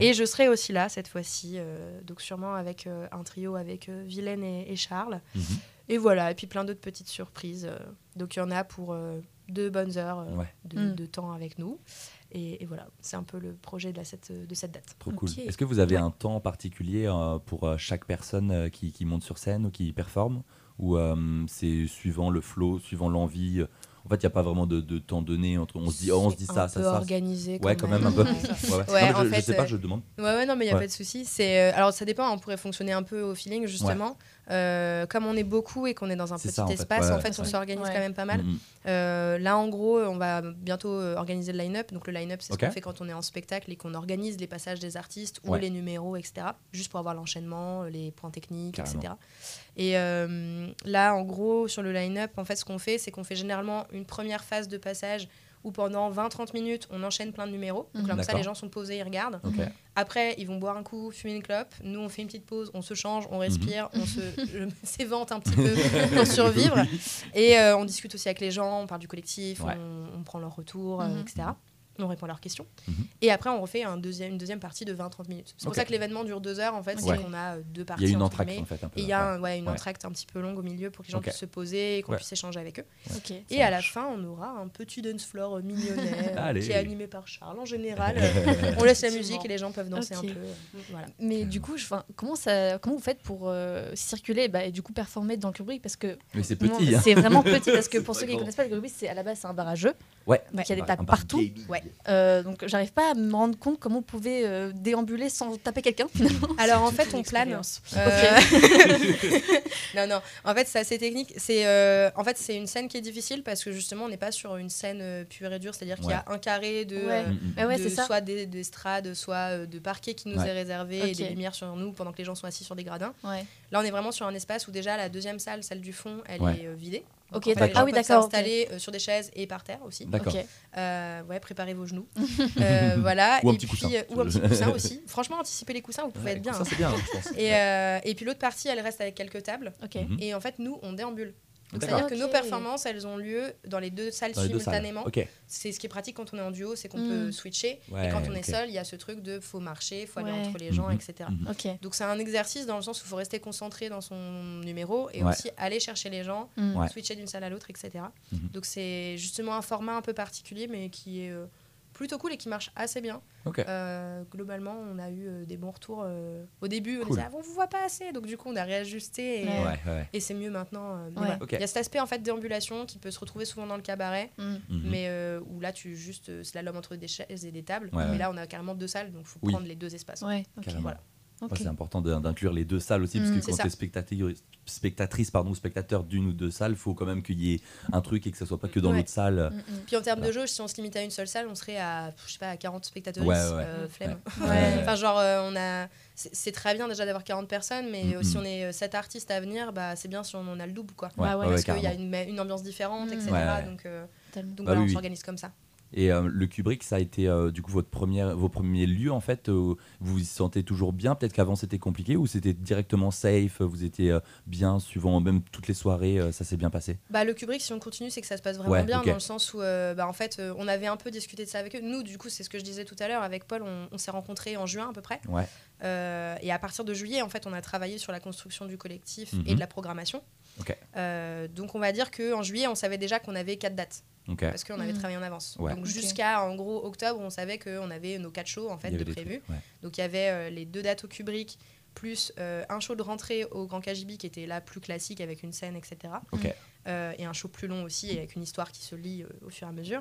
Et je serai aussi là cette fois-ci, euh, donc sûrement avec euh, un trio avec euh, Vilaine et, et Charles. Mhm. Et voilà, et puis plein d'autres petites surprises. euh. donc il y en a pour euh, deux bonnes heures euh, Ouais. de, Mm. de temps avec nous. Et, et voilà, c'est un peu le projet de, la, cette, de cette date. Trop cool. Ok. Est-ce que vous avez Ouais. un temps particulier euh, pour euh, chaque personne euh, qui, qui monte sur scène ou qui performe Ou euh, c'est suivant le flow, suivant l'envie En fait, il n'y a pas vraiment de, de temps donné entre on se dit, oh, on se dit ça, un ça, peu ça. organisé Ouais, quand même un peu. Ouais. Ouais, ouais. Ouais, Non, mais en je, je fait, sais pas, je demande. Ouais, ouais, non, mais il n'y a Ouais. pas de souci. C'est, euh, alors, ça dépend, on pourrait fonctionner un peu au feeling, justement. Euh, comme on est beaucoup et qu'on est dans un petit ça, en fait. espace, Ouais, en fait, on s'organise Ouais. quand même pas mal. Mhm. Euh, là, en gros, on va bientôt euh, organiser le line-up. Donc, le line-up, c'est ce qu'on fait quand on est en spectacle et qu'on organise les passages des artistes ou Ouais. les numéros, etc. Juste pour avoir l'enchaînement, les points techniques, Carrément. etc. Et euh, là, en gros, sur le line-up, en fait, ce qu'on fait, c'est qu'on fait généralement une première phase de passage où pendant 20-30 minutes, on enchaîne plein de numéros. Donc Mhm. comme ça, les gens sont posés, ils regardent. Après, ils vont boire un coup, fumer une clope. Nous, on fait une petite pause, on se change, on respire, on se je- s'évente un petit peu pour survivre. Et euh, on discute aussi avec les gens, on parle du collectif, Ouais. on, on prend leurs retours, euh, Mhm. etc. On répond à leurs questions. Mhm. Et après, on refait un deuxième, une deuxième partie de 20-30 minutes. C'est pour ça que l'événement dure deux heures, en fait. Ouais. C'est qu'on a euh, deux Il parties. y a une entracte en fait un peu. Et il y a ouais. un- ouais, une Ouais. entracte un petit peu longue au milieu pour que les gens puissent se poser et qu'on Ouais. puisse échanger avec eux. Et à la fin, on aura un petit dance floor euh, mignonnet euh, qui est animé par Charles. En général, on laisse la musique et les gens peuvent danser un peu. euh, Voilà. Mais du coup, je- comment, ça, comment vous faites pour euh, circuler bah, et du coup performer dans le Kubrick Parce que Mais c'est petit. hein. c'est vraiment petit. Parce que pour ceux qui ne connaissent pas le Kubrick, c'est à la base c'est un bar à jeux. Ouais. Donc il y a des tables partout. Ouais. Euh, donc j'arrive pas à me rendre compte comment vous pouvez euh, déambuler sans taper quelqu'un finalement. Alors en fait, on plane. Euh, non, non. En fait, c'est assez technique. C'est euh, en fait c'est une scène qui est difficile parce que justement, on n'est pas sur une scène pure et dure. C'est-à-dire qu'il y a un carré de, Ouais. euh, Mm, mm. Ah ouais, de- soit des- d'estrade, soit euh, de parquet qui nous Ouais. est réservé et des lumières sur nous pendant que les gens sont assis sur des gradins. Là, on est vraiment sur un espace où déjà la deuxième salle, celle du fond, elle Ouais. est euh, vidée. Ok, en fait, d'accord. les gens Ah oui, d'accord, ok. S'installer euh, sur des chaises et par terre aussi. D'accord. Euh, ouais, préparez vos genoux. Euh, voilà. Ou un et petit puis, coussin. ou un petit coussin aussi. Franchement, anticiper les coussins, vous pouvez Ouais, être bien. Ça hein. c'est bien, je pense. Et, euh, et puis l'autre partie, elle reste avec quelques tables. Ok. Mhm. Et en fait, nous, on déambule. C'est-à-dire que nos performances, elles ont lieu dans les deux salles les simultanément. C'est ce qui est pratique quand on est en duo, c'est qu'on Mm. peut switcher. Ouais, et quand on est seul, il y a ce truc de faut marcher, faut aller entre les gens, Mhm. etc. Mhm. Ok. Donc c'est un exercice dans le sens où il faut rester concentré dans son numéro et Ouais. aussi aller chercher les gens, Mm. Switcher d'une salle à l'autre, etc. Mhm. Donc c'est justement un format un peu particulier, mais qui est euh, plutôt cool et qui marche assez bien. Euh, globalement, on a eu euh, des bons retours. euh, au début, on Cool. disait ah, on vous voit pas assez, donc du coup on a réajusté. Et, Ouais. Ouais, ouais. et c'est mieux maintenant. euh, mais Ouais. voilà. Ok. Il y a cet aspect en fait déambulation qui peut se retrouver souvent dans le cabaret, Mm. Mhm. mais euh, où là tu juste euh, slalom entre des chaises et des tables. Ouais, mais ouais. là on a carrément deux salles, donc il faut Oui. prendre les deux espaces. Ouais. Ok. Carrément. Voilà. C'est important d'inclure les deux salles aussi, parce Mm. que quand tu es spectatrice, spectatrice pardon, ou spectateur d'une ou deux salles, il faut quand même qu'il y ait un truc et que ça soit pas que dans Ouais. l'autre salle. Mm, mm. Puis en termes de jauge, si on se limitait à une seule salle, on serait à, je sais pas, à 40 spectateurs. Ouais, ouais, ouais. euh, flemme. Ouais. Ouais. Enfin, genre, euh, on a. C'est très bien déjà d'avoir 40 personnes, mais Mm, euh, si on est 7 artistes à venir, bah, c'est bien si on en a le double, quoi. Bah ouais. Parce qu'il y a une, une ambiance différente, etc. Ouais, ouais. Donc, euh, donc Bah voilà, oui, on oui. s'organise comme ça. Et euh, le Kubrick, ça a été euh, du coup votre première, vos premiers lieux en fait. vous vous y sentez toujours bien? Peut-être qu'avant c'était compliqué ou c'était directement safe? Vous étiez euh, bien suivant même toutes les soirées, ça s'est bien passé? Bah, le Kubrick, si on continue, c'est que ça se passe vraiment Ouais, bien, dans le sens où, bah, en fait, on avait un peu discuté de ça avec eux. Nous, du coup, c'est ce que je disais tout à l'heure, avec Paul, on, on s'est rencontrés en juin à peu près. Ouais. Euh, et à partir de juillet, en fait, on a travaillé sur la construction du collectif Mhm. et de la programmation. Euh, donc, on va dire qu'en juillet, on savait déjà qu'on avait quatre dates, parce qu'on avait Mhm. travaillé en avance. Ouais. Donc, jusqu'à, en gros, octobre, on savait qu'on avait nos quatre shows, en fait, de prévus. ouais. Donc, il y avait euh, les deux dates au Kubrick, plus euh, un show de rentrée au Grand KGB qui était là plus classique avec une scène, etc. Euh, et un show plus long aussi avec une histoire qui se lit euh, au fur et à mesure.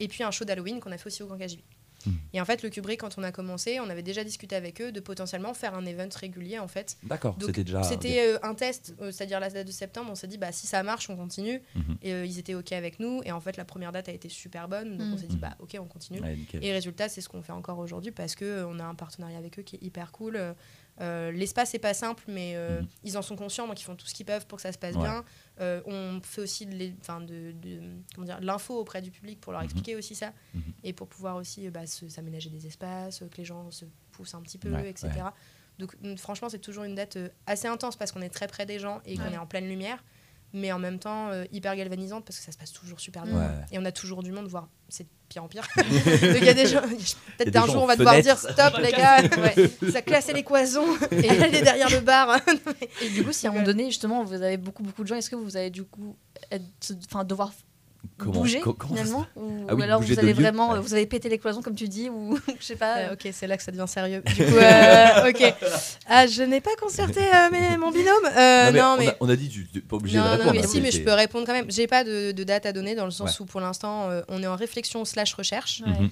Et puis un show d'Halloween qu'on a fait aussi au Grand KGB. Hmm. Et en fait, le Kubrick, quand on a commencé, on avait déjà discuté avec eux de potentiellement faire un event régulier en fait. D'accord. C'était déjà. C'était euh, un test, euh, c'est-à-dire la date de septembre. On s'est dit, bah, si ça marche, on continue. Mhm. Et euh, ils étaient OK avec nous. Et en fait, la première date a été super bonne. Donc on s'est dit, Mhm. bah, OK, on continue. Ouais. Et résultat, c'est ce qu'on fait encore aujourd'hui parce que on a un partenariat avec eux qui est hyper cool. Euh, L'espace n'est pas simple, mais euh, Mhm. ils en sont conscients, donc ils font tout ce qu'ils peuvent pour que ça se passe Ouais. bien. Euh, on fait aussi de de, de- l'info auprès du public pour leur Mhm. expliquer aussi ça Mhm. et pour pouvoir aussi bah, s'aménager des espaces, que les gens se poussent un petit peu, Ouais, etc. ouais. Donc mm, franchement, c'est toujours une date assez intense parce qu'on est très près des gens et qu'on est en pleine lumière, mais en même temps euh, hyper galvanisante parce que ça se passe toujours super bien. Ouais. Et on a toujours du monde, voire c'est de pire en pire. Il y a des gens, peut-être des un gens jour on va devoir dire stop les gars, ouais, ça classait les cloisons et aller derrière le bar. Et du coup, si à un moment donné, justement, vous avez beaucoup, beaucoup de gens, est-ce que vous allez du coup être, enfin, devoir Comment- bouger co- comment ça- finalement ou, Ah oui, ou alors vous allez vraiment, Ouais. vous avez pété les cloisons comme tu dis ou je sais pas. Euh, ok, c'est là que ça devient sérieux. Du coup, euh, ok. Ah, je n'ai pas concerté euh, mes- mon binôme. Euh, Non, mais non, on, a, on a dit, tu n'es pas obligé non, de non, répondre. mais hein, si, mais je peux répondre quand même. J'ai pas de, de date à donner dans le sens Ouais. où pour l'instant euh, on est en réflexion slash recherche. Ouais.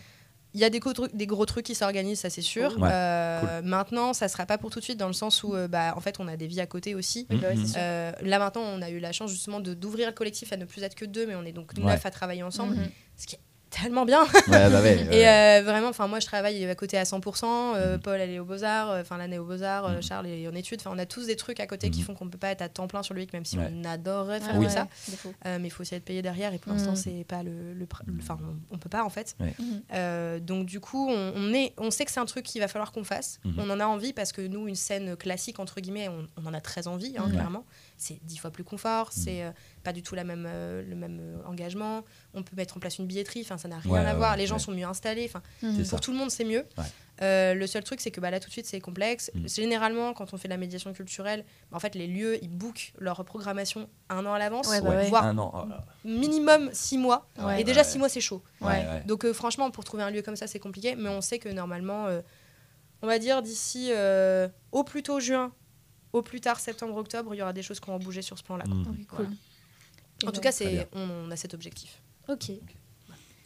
Il y a des, gros trucs- des gros trucs qui s'organisent, ça c'est sûr. Ouais, Euh, Maintenant, ça sera pas pour tout de suite dans le sens où euh, bah, en fait on a des vies à côté aussi. Bah. Euh, là maintenant, on a eu la chance justement de d'ouvrir le collectif à ne plus être que deux, mais on est donc Ouais. neuf à travailler ensemble, Mhm. ce qui est tellement bien. Ouais, bah ouais, Et euh, vraiment, enfin moi je travaille à côté à 100%. euh, Mhm. Paul elle est aux Beaux Arts, enfin l'année aux Beaux Arts, Mhm. Charles est en études. Enfin on a tous des trucs à côté qui Mhm. font qu'on peut pas être à temps plein sur le week, même si Ouais. on adorerait faire Oui. que ça. Euh, mais il faut aussi être payé derrière et pour l'instant c'est pas le, enfin on, on peut pas en fait. Ouais. Euh, donc du coup on, on est, on sait que c'est un truc qu'il va falloir qu'on fasse. Mhm. On en a envie parce que nous une scène classique entre guillemets on, on en a très envie hein, clairement. C'est dix fois plus confort, c'est euh, pas du tout la même, euh, le même euh, engagement. On peut mettre en place une billetterie, enfin ça n'a rien Ouais, à ouais, voir. ouais, Les gens sont mieux installés. Enfin ça. pour tout le monde, c'est mieux. Ouais. Euh, le seul truc, c'est que bah, là, tout de suite, c'est complexe. Mm. Généralement, quand on fait de la médiation culturelle, bah, en fait, les lieux, ils bookent leur programmation un an à l'avance, Ouais, bah ouais. voire Un an. oh minimum six mois. Ouais. Et déjà, Ouais. six mois, c'est chaud. Ouais, ouais. Donc, euh, franchement, pour trouver un lieu comme ça, c'est compliqué. Mais on sait que normalement, euh, on va dire d'ici euh, au plus tôt juin, au plus tard septembre-octobre, il y aura des choses qui vont bouger sur ce plan-là. Mm. Cool. En tout cas, c'est, on, on a cet objectif. Ok.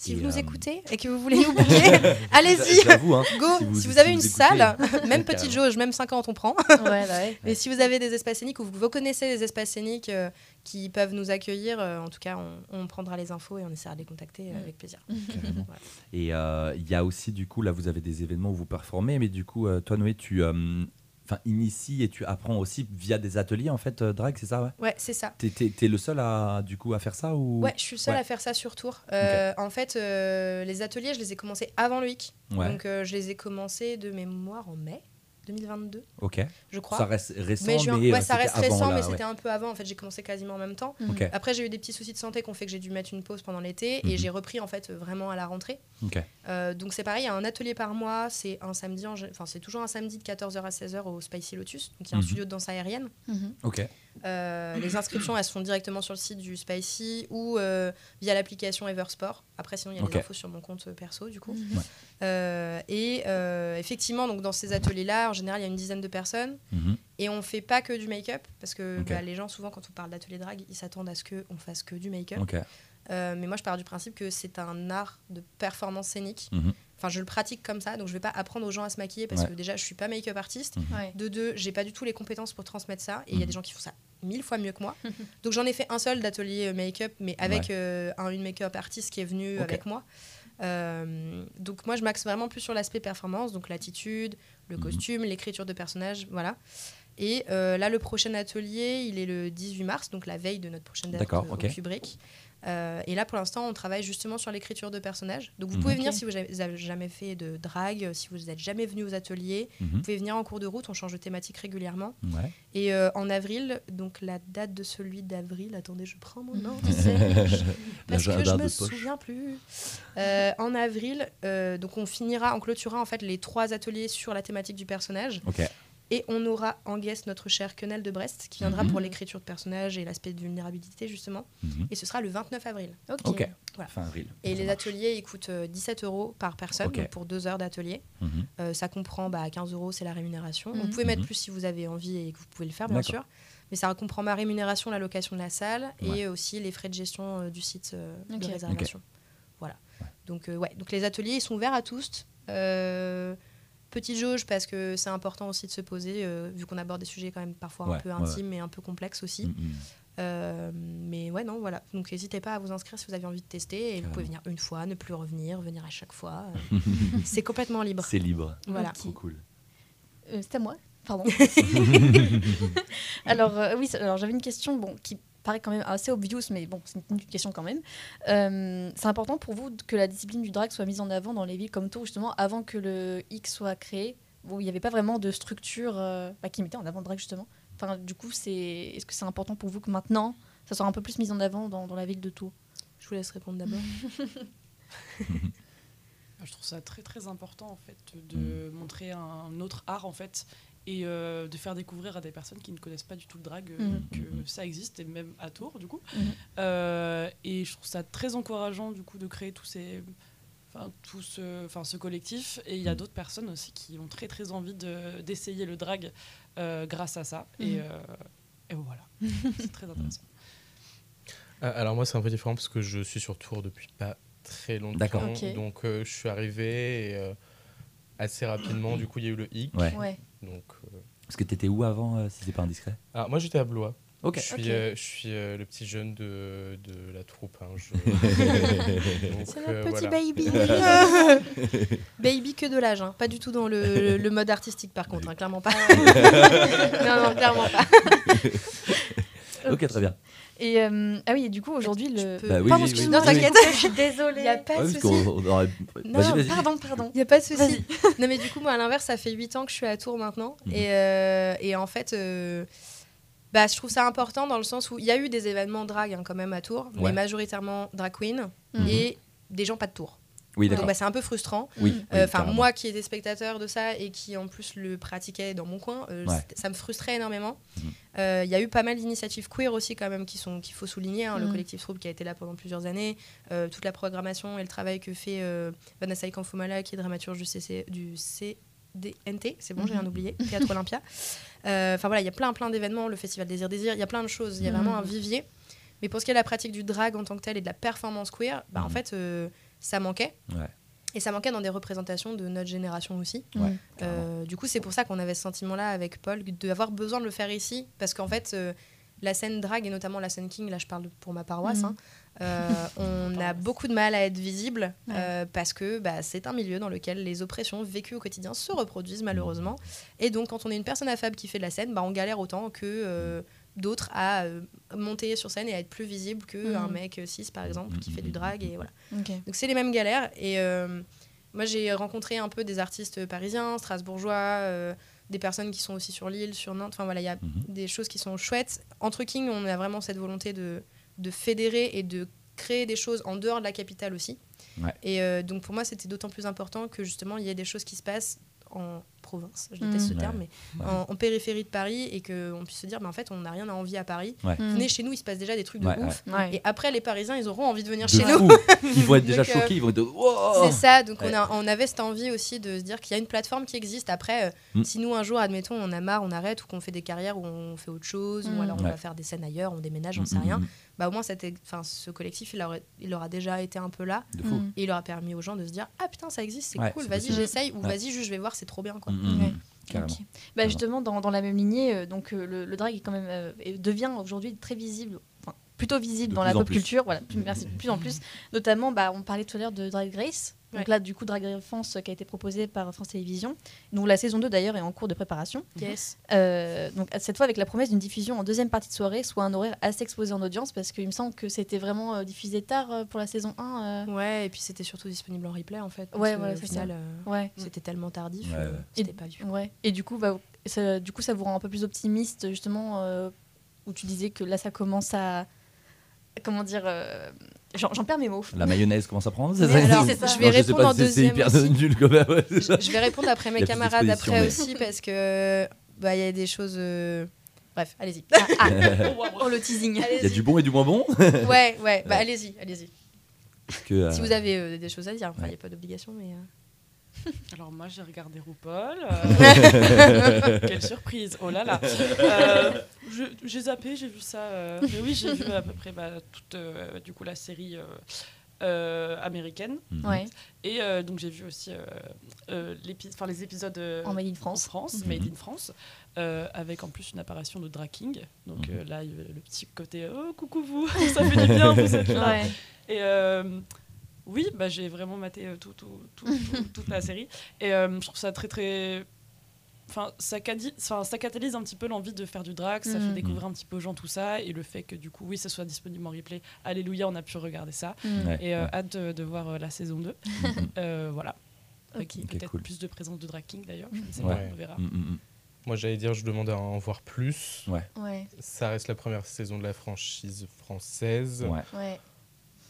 Si Et, vous nous euh, écoutez et que vous voulez nous booker, allez-y. Hein. Go Si vous- Si vous si avez vous une écoutez. salle, même petite jauge, même 50, on prend. Ouais, bah ouais. Mais si vous avez des espaces scéniques ou vous, vous connaissez des espaces scéniques euh, qui peuvent nous accueillir, euh, en tout cas, on, on prendra les infos et on essaiera de les contacter euh, avec plaisir. Voilà. Et euh, il y a aussi, du coup, là, vous avez des événements où vous performez, mais du coup, euh, toi, Noé, tu euh, enfin, inities et tu apprends aussi via des ateliers, en fait, euh, drag, c'est ça, ouais? Ouais, c'est ça. T'es, t'es le seul à, du coup, à faire ça ou... Ouais, je suis seule Ouais. à faire ça sur tour. Euh, En fait, euh, les ateliers, je les ai commencés avant le week. Ouais. Donc, euh, je les ai commencés de mémoire en mai 2022, Ok. je crois. Ça reste récent, Mais juin. mais ouais, euh, ça c'était reste avant, récent, là, mais ouais. c'était un peu avant. En fait, j'ai commencé quasiment en même temps. Ok. Après, j'ai eu des petits soucis de santé qui ont fait que j'ai dû mettre une pause pendant l'été et j'ai repris en fait vraiment à la rentrée. Ok. Euh, donc c'est pareil, il y a un atelier par mois, c'est un samedi, en enfin c'est toujours un samedi de 14h à 16h au Spicy Lotus, donc il y a un Mhm. studio de danse aérienne. Mhm. Ok. Euh, les inscriptions elles se font directement sur le site du Spicy ou euh, via l'application Eversport. Après sinon il y a Ok. les infos sur mon compte euh, perso du coup. Mhm. Ouais. Euh, et euh, effectivement donc dans ces ateliers là en général il y a une dizaine de personnes. Mhm. Et on fait pas que du make-up, parce que bah, les gens, souvent, quand on parle d'atelier drag, ils s'attendent à ce qu'on fasse que du make-up. Euh, mais moi, je pars du principe que c'est un art de performance scénique. Mhm. Enfin, je le pratique comme ça, donc je vais pas apprendre aux gens à se maquiller, parce Ouais. que déjà, je suis pas make-up artiste. Ouais. De deux, j'ai pas du tout les compétences pour transmettre ça, et il y a des gens qui font ça mille fois mieux que moi. donc j'en ai fait un seul d'atelier euh, make-up, mais avec euh, un, une make-up artiste qui est venue avec moi. Euh, donc moi, je m'axe vraiment plus sur l'aspect performance, donc l'attitude, le Mhm. costume, l'écriture de personnages, voilà. Et euh, là, le prochain atelier, il est le 18 mars, donc la veille de notre prochaine date au Kubrick. Euh, et là, pour l'instant, on travaille justement sur l'écriture de personnages. Donc, vous pouvez venir si vous n'avez jamais fait de drague, euh, si vous n'êtes jamais venu aux ateliers. Vous Mhm. pouvez venir en cours de route, on change de thématique régulièrement. Ouais. Et euh, en avril, donc la date de celui d'avril, attendez, je prends mon ordre, parce que je L'agenda me souviens plus. Euh, en avril, donc on finira, on clôturera en fait les trois ateliers sur la thématique du personnage. Ok. Et on aura en guest notre cher Quenelle de Brest qui viendra Mhm. pour l'écriture de personnages et l'aspect de vulnérabilité justement. Mhm. Et ce sera le 29 avril. Ok. Ok. Voilà. Fin avril. Et les marche. ateliers, ils coûtent euh, 17 euros par personne pour deux heures d'atelier. Mhm. Euh, ça comprend bah, 15 euros, c'est la rémunération. Vous pouvez mettre plus si vous avez envie et que vous pouvez le faire, bien sûr. Mais ça comprend ma rémunération, la location de la salle Ouais. et aussi les frais de gestion euh, du site euh, de réservation. Voilà. Donc, euh, ouais. Donc les ateliers, ils sont ouverts à tous. Euh, petite jauge parce que c'est important aussi de se poser, euh, vu qu'on aborde des sujets quand même parfois Ouais, un peu ouais, intimes et un peu complexes aussi. Mhm. Euh, mais ouais, non, voilà. Donc n'hésitez pas à vous inscrire si vous avez envie de tester. Et vous pouvez venir une fois, ne plus revenir, venir à chaque fois. Euh, c'est complètement libre. C'est libre. Voilà. Ok. Trop cool. Euh, c'est à moi Pardon. alors, euh, oui, alors j'avais une question bon, qui paraît quand même assez obvious, mais bon, c'est une petite question quand même. Euh, c'est important pour vous que la discipline du drag soit mise en avant dans les villes comme Tours, justement, avant que le X soit créé, où il n'y avait pas vraiment de structure euh, bah, qui mettait en avant le drag, justement. Enfin, du coup, c'est est-ce que c'est important pour vous que maintenant, ça soit un peu plus mis en avant dans, dans la ville de Tours? Je vous laisse répondre d'abord. Je trouve ça très très important en fait de montrer un autre art en fait et euh, de faire découvrir à des personnes qui ne connaissent pas du tout le drag euh, Mhm. que ça existe et même à Tours du coup. Mhm. Euh, et je trouve ça très encourageant du coup de créer tous ces enfin tout ce enfin ce collectif et il y a d'autres personnes aussi qui ont très très envie de- d'essayer le drag euh, grâce à ça et, Mhm. euh, et voilà c'est très intéressant. Alors moi c'est un peu différent parce que je suis sur Tours depuis pas très longtemps. D'accord. Ok. Donc euh, je suis arrivé et, euh, assez rapidement. Du coup il y a eu le hic. Ouais. Ouais. Donc, euh, Parce que t'étais où avant, euh, si c'est pas indiscret? Alors moi j'étais à Blois. Ok. Je suis, euh, je suis euh, le petit jeune de, de la troupe. hein, je- C'est euh, le petit voilà. baby. baby que de l'âge, hein. pas du tout dans le, le mode artistique par contre, hein, clairement pas. non, non, clairement pas. Ok, très bien. Et euh, ah oui, et du coup aujourd'hui le. peux- Bah oui, Pardon, oui, oui. Non, t'inquiète. je suis désolée. Il n'y a pas Ouais, de souci. aurait- Non, Vas-y, non, vas-y. Pardon, pardon. Il n'y a pas de souci. Non, mais du coup, moi, à l'inverse, ça fait 8 ans que je suis à Tours maintenant. Mhm. Et, euh, et en fait, euh, bah, je trouve ça important dans le sens où il y a eu des événements drag hein, quand même à Tours, Ouais. mais majoritairement drag queen Mhm. et des gens pas de Tours. Oui, Donc bah, c'est un peu frustrant. Oui, Euh, oui, Enfin, moi qui étais spectateur de ça et qui en plus le pratiquais dans mon coin, euh, Ouais. ça me frustrait énormément. Mhm. Euh, Il y a eu pas mal d'initiatives queer aussi quand même qui sont qu'il faut souligner. hein, Le Mhm. collectif Troupe qui a été là pendant plusieurs années, euh, toute la programmation et le travail que fait euh, Vanessa Ikanfumala qui est dramaturge du, CC, du CDNT, c'est bon, j'ai Mhm. rien oublié, Théâtre Olympia. Euh, Enfin voilà, il y a plein plein d'événements, le Festival Désir Désir, il y a plein de choses, il y a Mhm. vraiment un vivier. Mais pour ce qui est de la pratique du drag en tant que tel et de la performance queer, bah, en Mhm. fait, euh, ça manquait. Ouais. Et ça manquait dans des représentations de notre génération aussi. Ouais, Euh, du coup, c'est pour ça qu'on avait ce sentiment-là avec Paul, d'avoir besoin de le faire ici. Parce qu'en fait, euh, la scène drag, et notamment la scène king, là je parle pour ma paroisse, Mhm. hein, euh, on a beaucoup de mal à être visible Ouais. euh, parce que bah, c'est un milieu dans lequel les oppressions vécues au quotidien se reproduisent malheureusement. Et donc, quand on est une personne affable qui fait de la scène, bah, on galère autant que euh, d'autres à euh, monter sur scène et à être plus visible qu'un Mhm. mec cis, par exemple, qui fait du drag. Et voilà. Donc c'est les mêmes galères. Et euh, moi, j'ai rencontré un peu des artistes parisiens, strasbourgeois, euh, des personnes qui sont aussi sur l'île, sur Nantes. Enfin voilà, il y a Mhm. des choses qui sont chouettes. Entre King, on a vraiment cette volonté de, de fédérer et de créer des choses en dehors de la capitale aussi. Ouais. Et euh, donc pour moi, c'était d'autant plus important que justement, il y ait des choses qui se passent en province, je déteste Mhm. ce terme, Ouais. mais Ouais. en, en périphérie de Paris et qu'on puisse se dire, mais en fait, on n'a rien à envier à Paris. Ouais. Mm. Venez chez nous, il se passe déjà des trucs de Ouais, ouf. Ouais. Et après, les Parisiens, ils auront envie de venir De chez nous. Ils vont être déjà Donc, euh, choqués, ils vont être. Wow C'est ça, donc Ouais. on, a, on avait cette envie aussi de se dire qu'il y a une plateforme qui existe. Après, euh, Mm. si nous un jour, admettons, on a marre, on arrête ou qu'on fait des carrières où on fait autre chose, Mm. ou alors on va faire des scènes ailleurs, on déménage, Mm, sais mm, rien, mm. bah au moins cet ex- enfin, ce collectif, il, aurait, il aura déjà été un peu là De. Mm. et il aura permis aux gens de se dire Ah putain, ça existe, c'est Ouais, cool, vas-y, j'essaye, ou Ouais. vas-y, juste je vais voir, c'est trop bien quoi. Mm, mm, Ouais. mm. Bah, justement, dans, dans la même lignée, euh, donc, euh, le, le drag est quand même, euh, devient aujourd'hui très visible, plutôt visible De dans la pop culture. Voilà, plus- merci, de plus en plus. Notamment, bah, on parlait tout à l'heure de Drag Race. Donc Ouais. là, du coup, Drag Race France qui a été proposé par France Télévisions. Donc la saison 2 d'ailleurs est en cours de préparation. Yes. Euh, donc cette fois avec la promesse d'une diffusion en deuxième partie de soirée, soit un horaire assez exposé en audience, parce qu'il me semble que c'était vraiment euh, diffusé tard euh, pour la saison 1. euh. Ouais, et puis c'était surtout disponible en replay en fait. Ouais, voilà, au final, euh, Ouais. c'était tellement tardif, Ouais, ouais. c'était pas vu. Ouais. Et du coup, bah, ça, du coup, ça vous rend un peu plus optimiste, justement, euh, où tu disais que là, ça commence à. Comment dire euh, J'en perds mes mots. La mayonnaise commence à prendre, je vais sais répondre pas, en deuxième hyper aussi. nul quand même. ouais, c'est ça. Je vais répondre après mes camarades après mais- aussi parce que bah il y a des choses. euh, Bref, allez-y. Oh, le teasing. Il y a du bon et du moins bon. Ouais, ouais. Bah allez-y, allez-y. Que, euh, Si vous avez euh, des choses à dire, enfin il ouais. n'y a pas d'obligation, mais. Alors moi j'ai regardé RuPaul. euh, Quelle surprise, oh là là. Euh, j'ai zappé, j'ai vu ça. euh, mais oui, j'ai vu à peu près bah, toute euh, du coup la série euh, euh, américaine. mhm. Ouais, Et euh, donc j'ai vu aussi euh, euh, les épisodes euh, en Made in en France. France, Mhm. Made in France, euh, avec en plus une apparition de Drag King. Donc Mhm. euh, là, il y a le petit côté oh coucou vous, ça fait du bien, vous êtes là. Ouais. Et euh, oui, bah, j'ai vraiment maté euh, tout, tout- tout- tout- toute la série. Et euh, je trouve ça très, très. Enfin, ça, cadi- enfin, ça catalyse un petit peu l'envie de faire du drag, ça fait découvrir un petit peu aux gens tout ça, et le fait que du coup, oui, ça soit disponible en replay. Alléluia, on a pu regarder ça. Mm. Ouais, Et euh, ouais. hâte de, de voir euh, la saison 2. Mhm. Euh, voilà. Avec Ok. peut-être cool. plus de présence de drag king d'ailleurs, je ne sais Ouais. pas, on verra. Mm, mm, mm. Moi, j'allais dire, je demande à en voir plus. Ouais, Ça reste la première saison de la franchise française.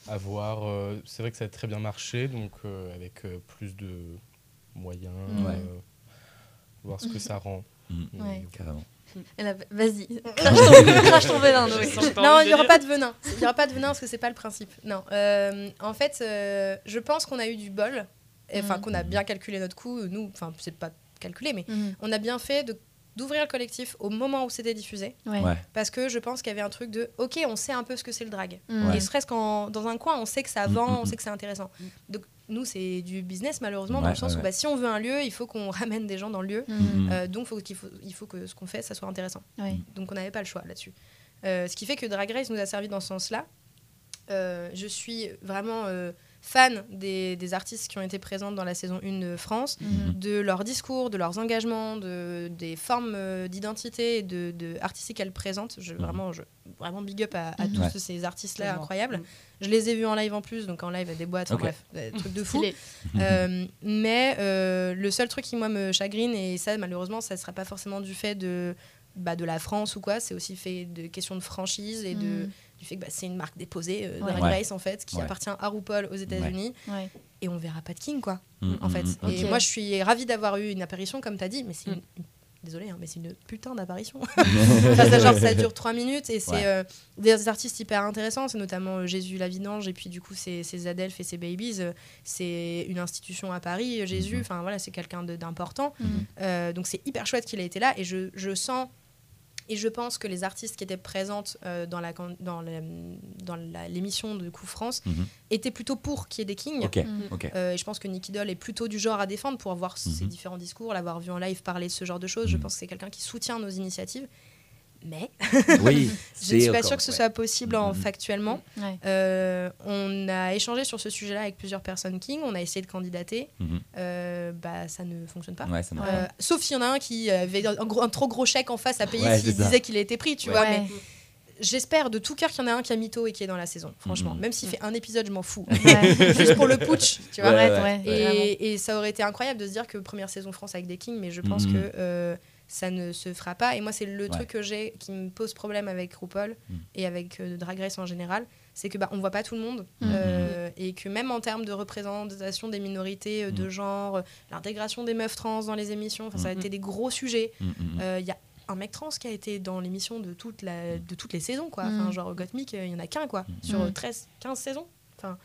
Ouais. ouais. À voir. euh, c'est vrai que ça a très bien marché, donc euh, avec euh, plus de moyens, Ouais. euh, voir ce que ça rend. Mm. Mais Ouais. Carrément. Et là, Vas-y, crache ton- venin, Non, il n'y aura pas de venin. Il n'y aura pas de venin parce que c'est pas le principe. Non. Euh, en fait, euh, je pense qu'on a eu du bol. Enfin, Mhm. qu'on a bien calculé notre coup. Nous, enfin, c'est pas calculé, mais on a bien fait de d'ouvrir le collectif au moment où c'était diffusé Ouais. Ouais. parce que je pense qu'il y avait un truc de ok on sait un peu ce que c'est le drag Mm. et serait-ce qu'en dans un coin on sait que ça Mm, vend mm, on sait que c'est intéressant donc nous c'est du business malheureusement Ouais, dans le sens ouais, où bah, si on veut un lieu il faut qu'on ramène des gens dans le lieu. Euh, donc faut qu'il faut, il faut que ce qu'on fait ça soit intéressant Ouais. donc on n'avait pas le choix là-dessus Euh, ce qui fait que Drag Race nous a servi dans ce sens-là. Euh, je suis vraiment euh, fan des, des artistes qui ont été présents dans la saison 1 de France, Mhm. de leurs discours, de leurs engagements, de, des formes euh, d'identité et de, de artistiques qu'elles présentent. Je, Mhm. vraiment, je, vraiment big up à, à Mhm. tous Ouais. ces artistes-là incroyables. Je les ai vus en live en plus, donc en live à des boîtes, bref, des trucs de fou. Euh, mais euh, le seul truc qui moi me chagrine et ça malheureusement ça ne sera pas forcément du fait de bah, de la France ou quoi c'est aussi fait de questions de franchise et de. Du fait que bah, c'est une marque déposée euh, Ouais. Drag Ouais. Race en fait qui Ouais. appartient à RuPaul aux États-Unis Ouais. et on verra pas de King quoi Mm, en mm, fait mm. et Ok. moi je suis ravie d'avoir eu une apparition comme tu as dit mais c'est Mm. une, une- Désolée, hein, mais c'est une putain d'apparition. Ça, genre, ça dure 3 minutes et c'est Ouais. euh, des artistes hyper intéressants. C'est notamment euh, Jésus la Vidange et puis du coup, c'est Zadelph et ses Babies. euh, c'est une institution à Paris, Jésus. Mhm. Enfin voilà, c'est quelqu'un d'important. Mhm. Euh, donc c'est hyper chouette qu'il ait été là et je, je sens et je pense que les artistes qui étaient présentes euh, dans la can- dans la- dans la- l'émission de Coup France Mhm. étaient plutôt pour qu'il y ait des kings. Mhm. Euh, et je pense que Nicky Doll est plutôt du genre à défendre pour avoir ses Mhm. différents discours, l'avoir vu en live parler de ce genre de choses. Je pense que c'est quelqu'un qui soutient nos initiatives. Mais Oui, je ne suis pas sûre que ce ouais. soit possible en Mhm. factuellement. Ouais. Euh, on a échangé sur ce sujet-là avec plusieurs personnes King. On a essayé de candidater. Mhm. Euh, bah, ça ne fonctionne pas. Ouais, ça n'a- Euh, sauf s'il y en a un qui avait un, gros- un trop gros chèque en face à payer s'il disait qu'il a été pris, tu Ouais. vois. Ouais. Mais j'espère de tout cœur qu'il y en a un qui a mytho et qui est dans la saison, franchement. Mhm. Même s'il fait un épisode, je m'en fous. Ouais. Juste pour le putsch, tu vois. Ouais, Ouais, ouais. ouais, vraiment. Et, et ça aurait été incroyable de se dire que première saison France avec des Kings, mais je pense que euh, ça ne se fera pas. Et moi, c'est le Ouais. truc que j'ai qui me pose problème avec RuPaul Mhm. et avec euh, Drag Race en général, c'est que bah, on voit pas tout le monde Mhm. euh, et que même en termes de représentation des minorités euh, de Mhm. genre, l'intégration des meufs trans dans les émissions, enfin, ça a été des gros sujets. Mm, mm, mm. Euh, Il y a un mec trans qui a été dans l'émission de, toute la, de toutes les saisons, quoi. Enfin, genre Gottmik, il y en a qu'un, quoi, sur euh, Mhm. 13, 15 saisons. Enfin,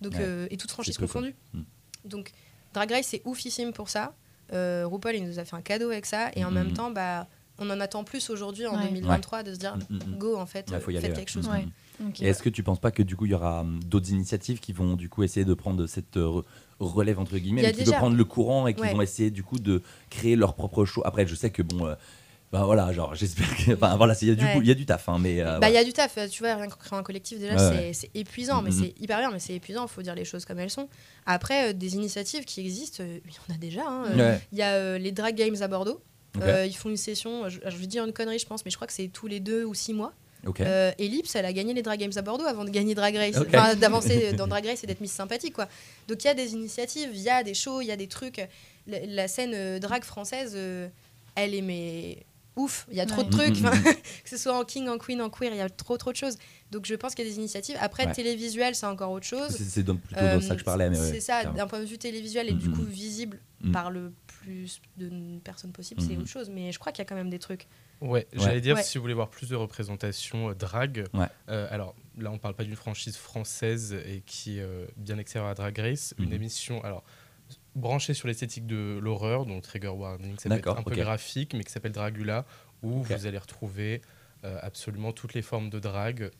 donc, Ouais. euh, et toutes franchises peu, quoi. confondues. Mhm. Donc, Drag Race, c'est oufissime pour ça. Euh, RuPaul, il nous a fait un cadeau avec ça. Et en Mhm. même temps, bah, on en attend plus aujourd'hui, en Ouais. 2023, de se dire, go, en fait, Ouais, faut y faites aller, quelque chose. Est-ce que tu penses pas que du coup il y aura hum, d'autres initiatives qui vont du coup essayer de prendre cette euh, re- relève entre guillemets, mais qui déjà- veulent prendre le courant et qui Ouais. vont essayer du coup de créer leur propre show? Après, je sais que bon, euh, ben voilà, genre j'espère que, enfin voilà, il y a du Ouais. coup, il y a du taf, hein, mais euh, Bah, il y a du taf, tu vois, rien que créer un collectif, déjà, Ouais, c'est épuisant, mais Mhm. c'est hyper bien, mais c'est épuisant, il faut dire les choses comme elles sont. Après, euh, des initiatives qui existent, euh, il y en a déjà. hein. Euh. Il y a euh, les Drag Games à Bordeaux. Euh, ils font une session, je, je vais dire une connerie, je pense, mais je crois que c'est tous les deux ou six mois. Ok. Euh, Ellipse, elle a gagné les Drag Games à Bordeaux avant de gagner Drag Race, enfin d'avancer dans Drag Race et d'être Miss Sympathique, quoi. Donc il y a des initiatives, il y a des shows, il y a des trucs. La, la scène euh, drag française, euh, elle est mais ouf. Il y a trop de trucs, Mhm, enfin, mhm. que ce soit en king, en queen, en queer, il y a trop trop de choses. Donc je pense qu'il y a des initiatives. Après, Ouais. télévisuel, c'est encore autre chose. C'est c'est donc plutôt Euh, de ça que je parlais, mais ouais, c'est ça, d'un point de vue télévisuel et du coup visible par le plus de personnes possible, c'est autre chose. Mais je crois qu'il y a quand même des trucs. Ouais, j'allais dire, Ouais. si vous voulez voir plus de représentation euh, drag, Ouais. euh, alors là, on parle pas d'une franchise française et qui est euh, bien extérieure à Drag Race, une Mhm. émission, alors branchée sur l'esthétique de l'horreur, donc Trigger Warning, ça peut être un peu graphique, mais qui s'appelle Dragula, où vous allez retrouver euh, absolument toutes les formes de drag.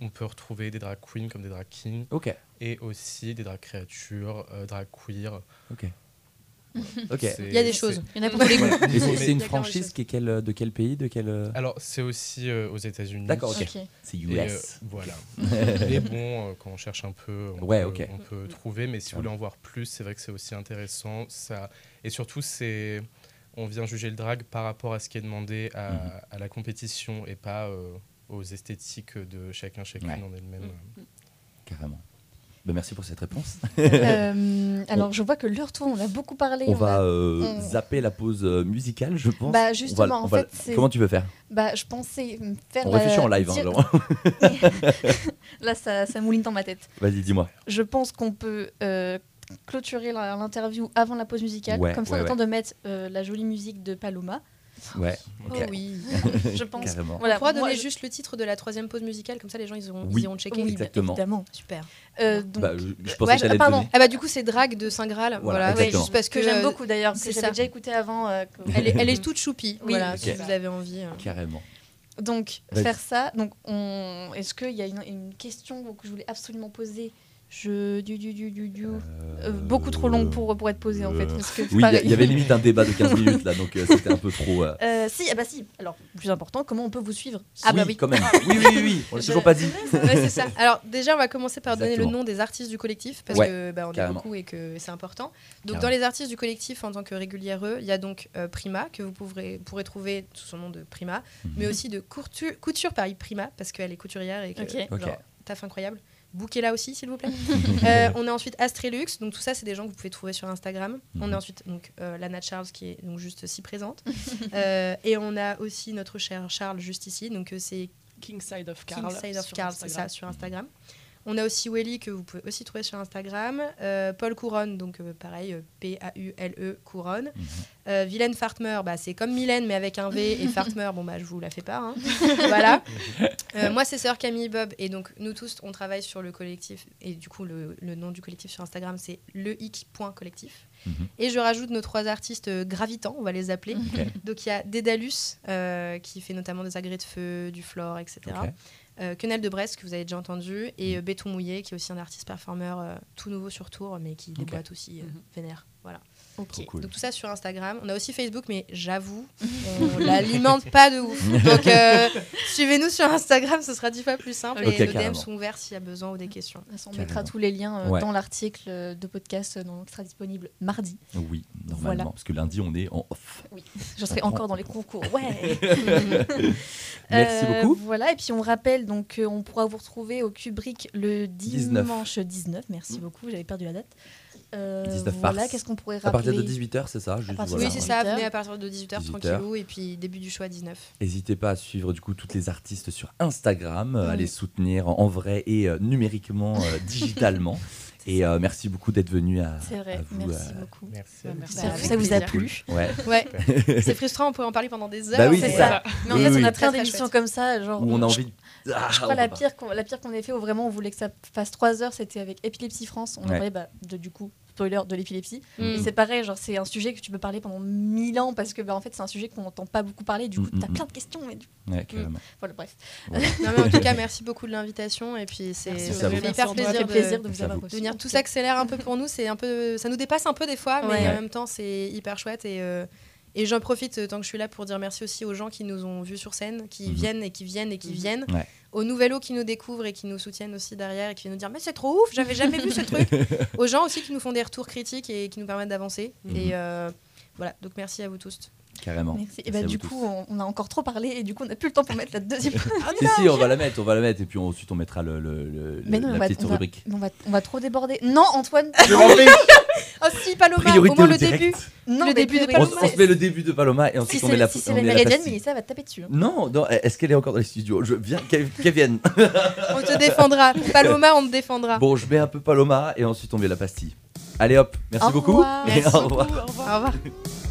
On peut retrouver des drag queens comme des drag kings, Ok, et aussi des drag créatures, euh, drag queer. Ok, Il y a des choses. Il y en a pour tous les goûts. Voilà. Et c'est une franchise choses. qui est quel, de quel pays, de quel euh, Alors, c'est aussi euh, aux États-Unis. D'accord, ok. Ok. C'est Et, euh, US. voilà. mais bon, euh, quand on cherche un peu, on, Ouais, peut, ok. on peut trouver. Mais si vous voulez en voir plus, c'est vrai que c'est aussi intéressant. Ça... Et surtout, c'est on vient juger le drag par rapport à ce qui est demandé à, Mhm. à la compétition et pas euh, aux esthétiques de chacun, chacune Ouais. en elle-même. Carrément. Ben, merci pour cette réponse. Euh, alors, je vois que l'heure tourne, on a beaucoup parlé. On va a- euh, on- zapper la pause euh, musicale, je pense. Bah, va- justement, en va- fait, Comment tu veux faire? Bah, je pensais faire. On réfléchit en live, hein, dire- genre. Là, ça, ça mouline dans ma tête. Vas-y, dis-moi. Je pense qu'on peut euh, clôturer l'interview avant la pause musicale. Ouais, Comme ça, ouais, on a le temps ouais. de mettre euh, la jolie musique de Paloma. Ouais. Oh oui. Je pense. Carrément. Voilà, on pourra donner je- juste le titre de la troisième pause musicale, comme ça les gens ils, auront, Oui. ils iront checker. Oui, Exactement. évidemment. Super. Euh, donc, Bah, je, je Ouais, pensais que t'allais le pardon. Ah bah du coup c'est Drag de Saint Graal. Voilà, juste parce que que j'aime euh, beaucoup d'ailleurs, c'est que j'avais ça. déjà écouté avant. euh, que- Elle est, elle est toute choupie. Oui, voilà, si vous avez envie. euh. Carrément. Donc, faire ça. Donc, on... est-ce qu'il y a une, une question que je voulais absolument poser Je du du du du du. Euh, beaucoup trop long pour, pour être posé en fait. Parce que Oui, il y avait limite un débat de 15 minutes là, donc euh, c'était un peu trop. euh, Euh, si, ah bah si. Alors, plus important, comment on peut vous suivre? Ah bah oui, oui. quand même. Oui, oui, oui, oui. On l'a toujours pas dit. Ouais, c'est ça. Alors déjà, on va commencer par donner le nom des artistes du collectif parce Ouais, que bah, on est beaucoup et que c'est important. Donc Carrément. dans les artistes du collectif en tant que régulière, il y a donc euh, Prima que vous pourrez, pourrez trouver sous son nom de Prima, Mhm. mais aussi de Couture, Couture Paris Prima parce qu'elle est couturière et que Ok. Ok. genre, taf incroyable. Bouquez-la aussi, s'il vous plaît. Euh, on a ensuite Astrelux, donc tout ça, c'est des gens que vous pouvez trouver sur Instagram. On Mhm. a ensuite donc euh, Lana Charles qui est donc juste si présente, Euh, et on a aussi notre cher Charles juste ici, donc euh, c'est King Side of Carl. King Side of Carl, c'est ça, sur Instagram. On a aussi Welly que vous pouvez aussi trouver sur Instagram. Euh, Paul Couronne, donc euh, pareil, euh, P-A-U-L-E Couronne. Mhm. Euh, Vilaine Fartmer, bah, c'est comme Mylène mais avec un V et Fartmer, bon bah je vous la fais pas. hein. voilà. Euh, moi c'est sœur Camille Bob et donc nous tous on travaille sur le collectif et du coup le, le nom du collectif sur Instagram c'est lehic.collectif. Mhm. Et je rajoute nos trois artistes gravitants, on va les appeler. Donc il y a Dédalus euh, qui fait notamment des agrès de feu, du flore, etc. Euh, Quenelle de Brest que vous avez déjà entendu et Mhm. euh, Béton Mouillé qui est aussi un artiste performeur euh, tout nouveau sur tour mais qui déboîte aussi Mhm. vénère. Voilà. Ok. Cool. Donc tout ça sur Instagram. On a aussi Facebook mais j'avoue on l'alimente pas de ouf. Donc euh, suivez-nous sur Instagram, ce sera dix fois plus simple Ok, et nos. DM sont ouverts s'il y a besoin ou des questions. De toute façon, on Carrément. mettra tous les liens euh, Ouais. dans l'article de podcast euh, donc, qui sera disponible mardi. Oui, normalement. Voilà. Parce que lundi, on est en off. Je serai encore dans les concours. Ouais. Merci Euh, beaucoup. Voilà, et puis on rappelle donc on pourra vous retrouver au Kubrick le 19. dimanche 19. Merci beaucoup, j'avais perdu la date. Euh, 19 voilà, mars. qu'est-ce qu'on pourrait À rappeler partir de 18h, c'est ça juste, voilà. oui, c'est ça, 18h. venez à partir de 18h 18h. tranquillou et puis début du choix 19. N'hésitez pas à suivre du coup toutes les artistes sur Instagram, euh, à Oui. les soutenir en vrai et euh, numériquement, euh, digitalement. Et euh, merci beaucoup d'être venu à, C'est vrai, à vous. merci euh, beaucoup. Merci. Bah, merci. Ça, Bah, vous a plu ouais. Ouais, c'est frustrant, on pourrait en parler pendant des heures. Bah oui, C'est ça. Mais en Oui, fait, oui. on a Très, plein d'émissions comme ça, genre. Où on a envie. Ah, Je on crois la pire, qu'on, la pire qu'on ait fait où vraiment on voulait que ça fasse 3 heures, c'était avec Épilepsie France. On a Ouais. parlé bah, de, du coup, spoiler, de l'épilepsie. Mm. Et c'est pareil, genre c'est un sujet que tu peux parler pendant 1000 ans parce que bah, en fait c'est un sujet qu'on n'entend pas beaucoup parler. Du coup, Mm, t'as mm, plein de questions. Du... Ouais. Voilà, bref. Non, mais en tout cas, merci beaucoup de l'invitation et puis c'est hyper plaisir de, plaisir de Merci vous avoir reçu. venir. Tout s'accélère un peu pour nous, c'est un peu, ça nous dépasse un peu des fois, mais Ouais. en même temps c'est hyper chouette et euh, et j'en profite euh, tant que je suis là pour dire merci aussi aux gens qui nous ont vus sur scène, qui Mhm. viennent et qui viennent et qui Mhm. viennent, Ouais. Aux nouveaux qui nous découvrent et qui nous soutiennent aussi derrière et qui viennent nous dire mais c'est trop ouf, j'avais jamais vu ce truc, aux gens aussi qui nous font des retours critiques et qui nous permettent d'avancer Mhm. et euh, voilà donc merci à vous tous. Carrément. Merci. Et bah, du coup, tous. on, on a encore trop parlé et du coup, on n'a plus le temps pour mettre la deuxième. Si, si, on va la mettre, on va la mettre. Et puis on- ensuite, on mettra le, le- le- Mais non, la on va, petite on, va, rubrique. on, va, on va trop déborder. Non, Antoine. Oh si Paloma, au Priorité moins au le direct. début. Non, Le début de On, Paloma. on se met le début de Paloma et Si ensuite c'est on met la, si c'est on la méridienne, pastille. Mélissa va te taper dessus. hein. Non, non, est-ce qu'elle est encore dans les studios? Je viens qu'elle vienne. On te défendra. Paloma, on te défendra. Bon, je mets un peu Paloma et ensuite on met la pastille. Allez hop, merci Au beaucoup. Merci au revoir. Au revoir.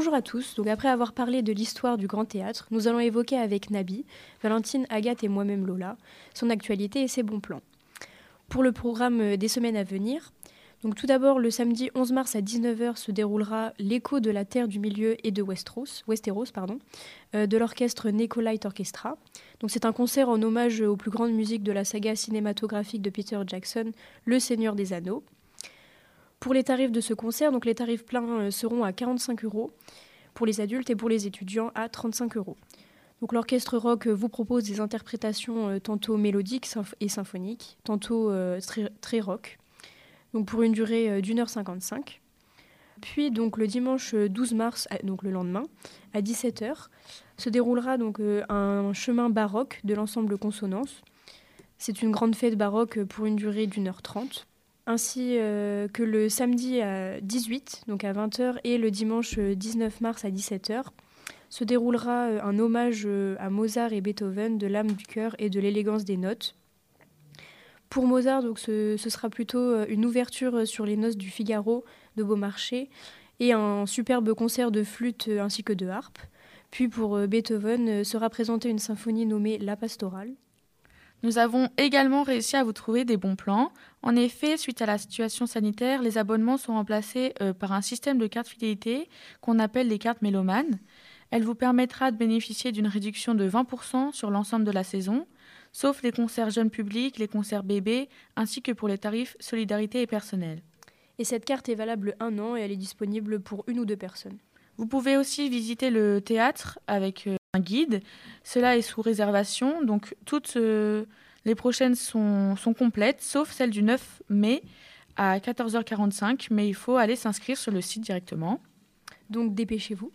bonjour à tous. Donc après avoir parlé de l'histoire du Grand Théâtre, nous allons évoquer avec Nabi, Valentine, Agathe et moi-même Lola son actualité et ses bons plans. Pour le programme euh, des semaines à venir, donc tout d'abord le samedi 11 mars à 19h se déroulera l'écho de la Terre du Milieu et de Westeros, Westeros pardon, euh, de l'orchestre Necolite Orchestra. Donc c'est un concert en hommage aux plus grandes musiques de la saga cinématographique de Peter Jackson, Le Seigneur des Anneaux. Pour les tarifs de ce concert, donc les tarifs pleins euh, seront à 45 euros pour les adultes et pour les étudiants à 35 euros. Donc l'orchestre rock euh, vous propose des interprétations euh, tantôt mélodiques et symphoniques, tantôt très, rock, donc pour une durée d'une heure 55. Puis donc le dimanche euh, 12 mars, donc le lendemain, à 17h, se déroulera donc un chemin baroque de l'ensemble Consonance. C'est une grande fête baroque pour une durée d'une heure trente ainsi euh, que le samedi à 18, donc à 20h, et le dimanche euh, 19 mars à 17h, se déroulera euh, un hommage euh, à Mozart et Beethoven de l'âme du cœur et de l'élégance des notes. Pour Mozart, donc, ce, sera plutôt euh, une ouverture euh, sur les noces du Figaro de Beaumarchais et un superbe concert de flûte euh, ainsi que de harpe. Puis pour euh, Beethoven euh, sera présentée une symphonie nommée La Pastorale. Nous avons également réussi à vous trouver des bons plans. En effet, suite à la situation sanitaire, les abonnements sont remplacés euh, par un système de cartes fidélité qu'on appelle les cartes mélomanes. Elle vous permettra de bénéficier d'une réduction de 20% sur l'ensemble de la saison, sauf les concerts jeunes publics, les concerts bébés, ainsi que pour les tarifs solidarité et personnel. Et cette carte est valable un an et elle est disponible pour une ou deux personnes. Vous pouvez aussi visiter le théâtre avec euh, un guide. Cela est sous réservation, donc toutes euh, les prochaines sont, sont complètes, sauf celle du 9 mai à 14h45, mais il faut aller s'inscrire sur le site directement. Donc dépêchez-vous.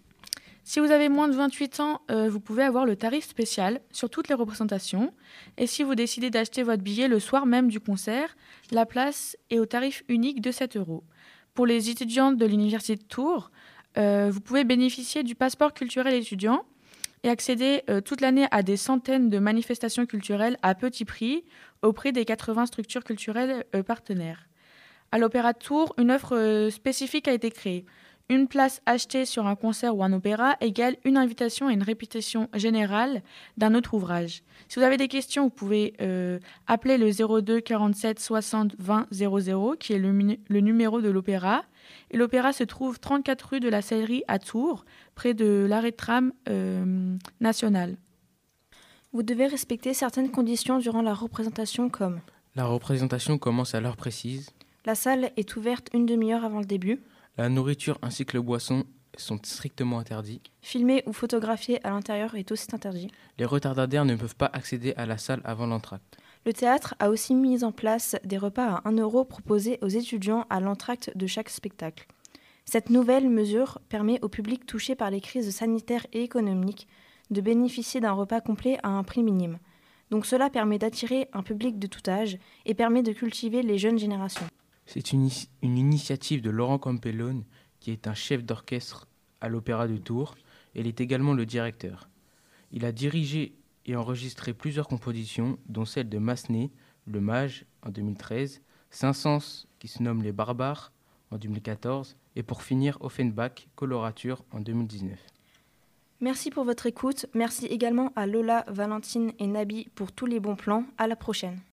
Si vous avez moins de 28 ans, euh, vous pouvez avoir le tarif spécial sur toutes les représentations. Et si vous décidez d'acheter votre billet le soir même du concert, la place est au tarif unique de 7 euros. Pour les étudiants de l'Université de Tours, euh, vous pouvez bénéficier du passeport culturel étudiant et accéder euh, toute l'année à des centaines de manifestations culturelles à petit prix auprès des 80 structures culturelles euh, partenaires. À l'Opéra de Tours, une offre euh, spécifique a été créée. Une place achetée sur un concert ou un opéra égale une invitation et une réputation générale d'un autre ouvrage. Si vous avez des questions, vous pouvez appeler le 02 47 60 20 00, qui est le numéro de l'opéra. Et l'opéra se trouve 34 rue de la Sellerie à Tours, près de l'arrêt de tram euh, national. Vous devez respecter certaines conditions durant la représentation comme La représentation commence à l'heure précise. la salle est ouverte une demi-heure avant le début, La nourriture ainsi que le boisson sont strictement interdits. filmer ou photographier à l'intérieur est aussi interdit. Les retardataires ne peuvent pas accéder à la salle avant l'entracte. Le théâtre a aussi mis en place des repas à 1 euro proposés aux étudiants à l'entracte de chaque spectacle. Cette nouvelle mesure permet au public touché par les crises sanitaires et économiques de bénéficier d'un repas complet à un prix minime. Donc cela permet d'attirer un public de tout âge et permet de cultiver les jeunes générations. C'est une, une initiative de Laurent Campellone, qui est un chef d'orchestre à l'Opéra de Tours il est également le directeur. Il a dirigé et enregistré plusieurs compositions, dont celle de Massenet, Le Mage en 2013, Saint-Saëns qui se nomme Les Barbares en 2014 et pour finir Offenbach, Colorature en 2019. Merci pour votre écoute. Merci également à Lola, Valentine et Nabi pour tous les bons plans. À la prochaine.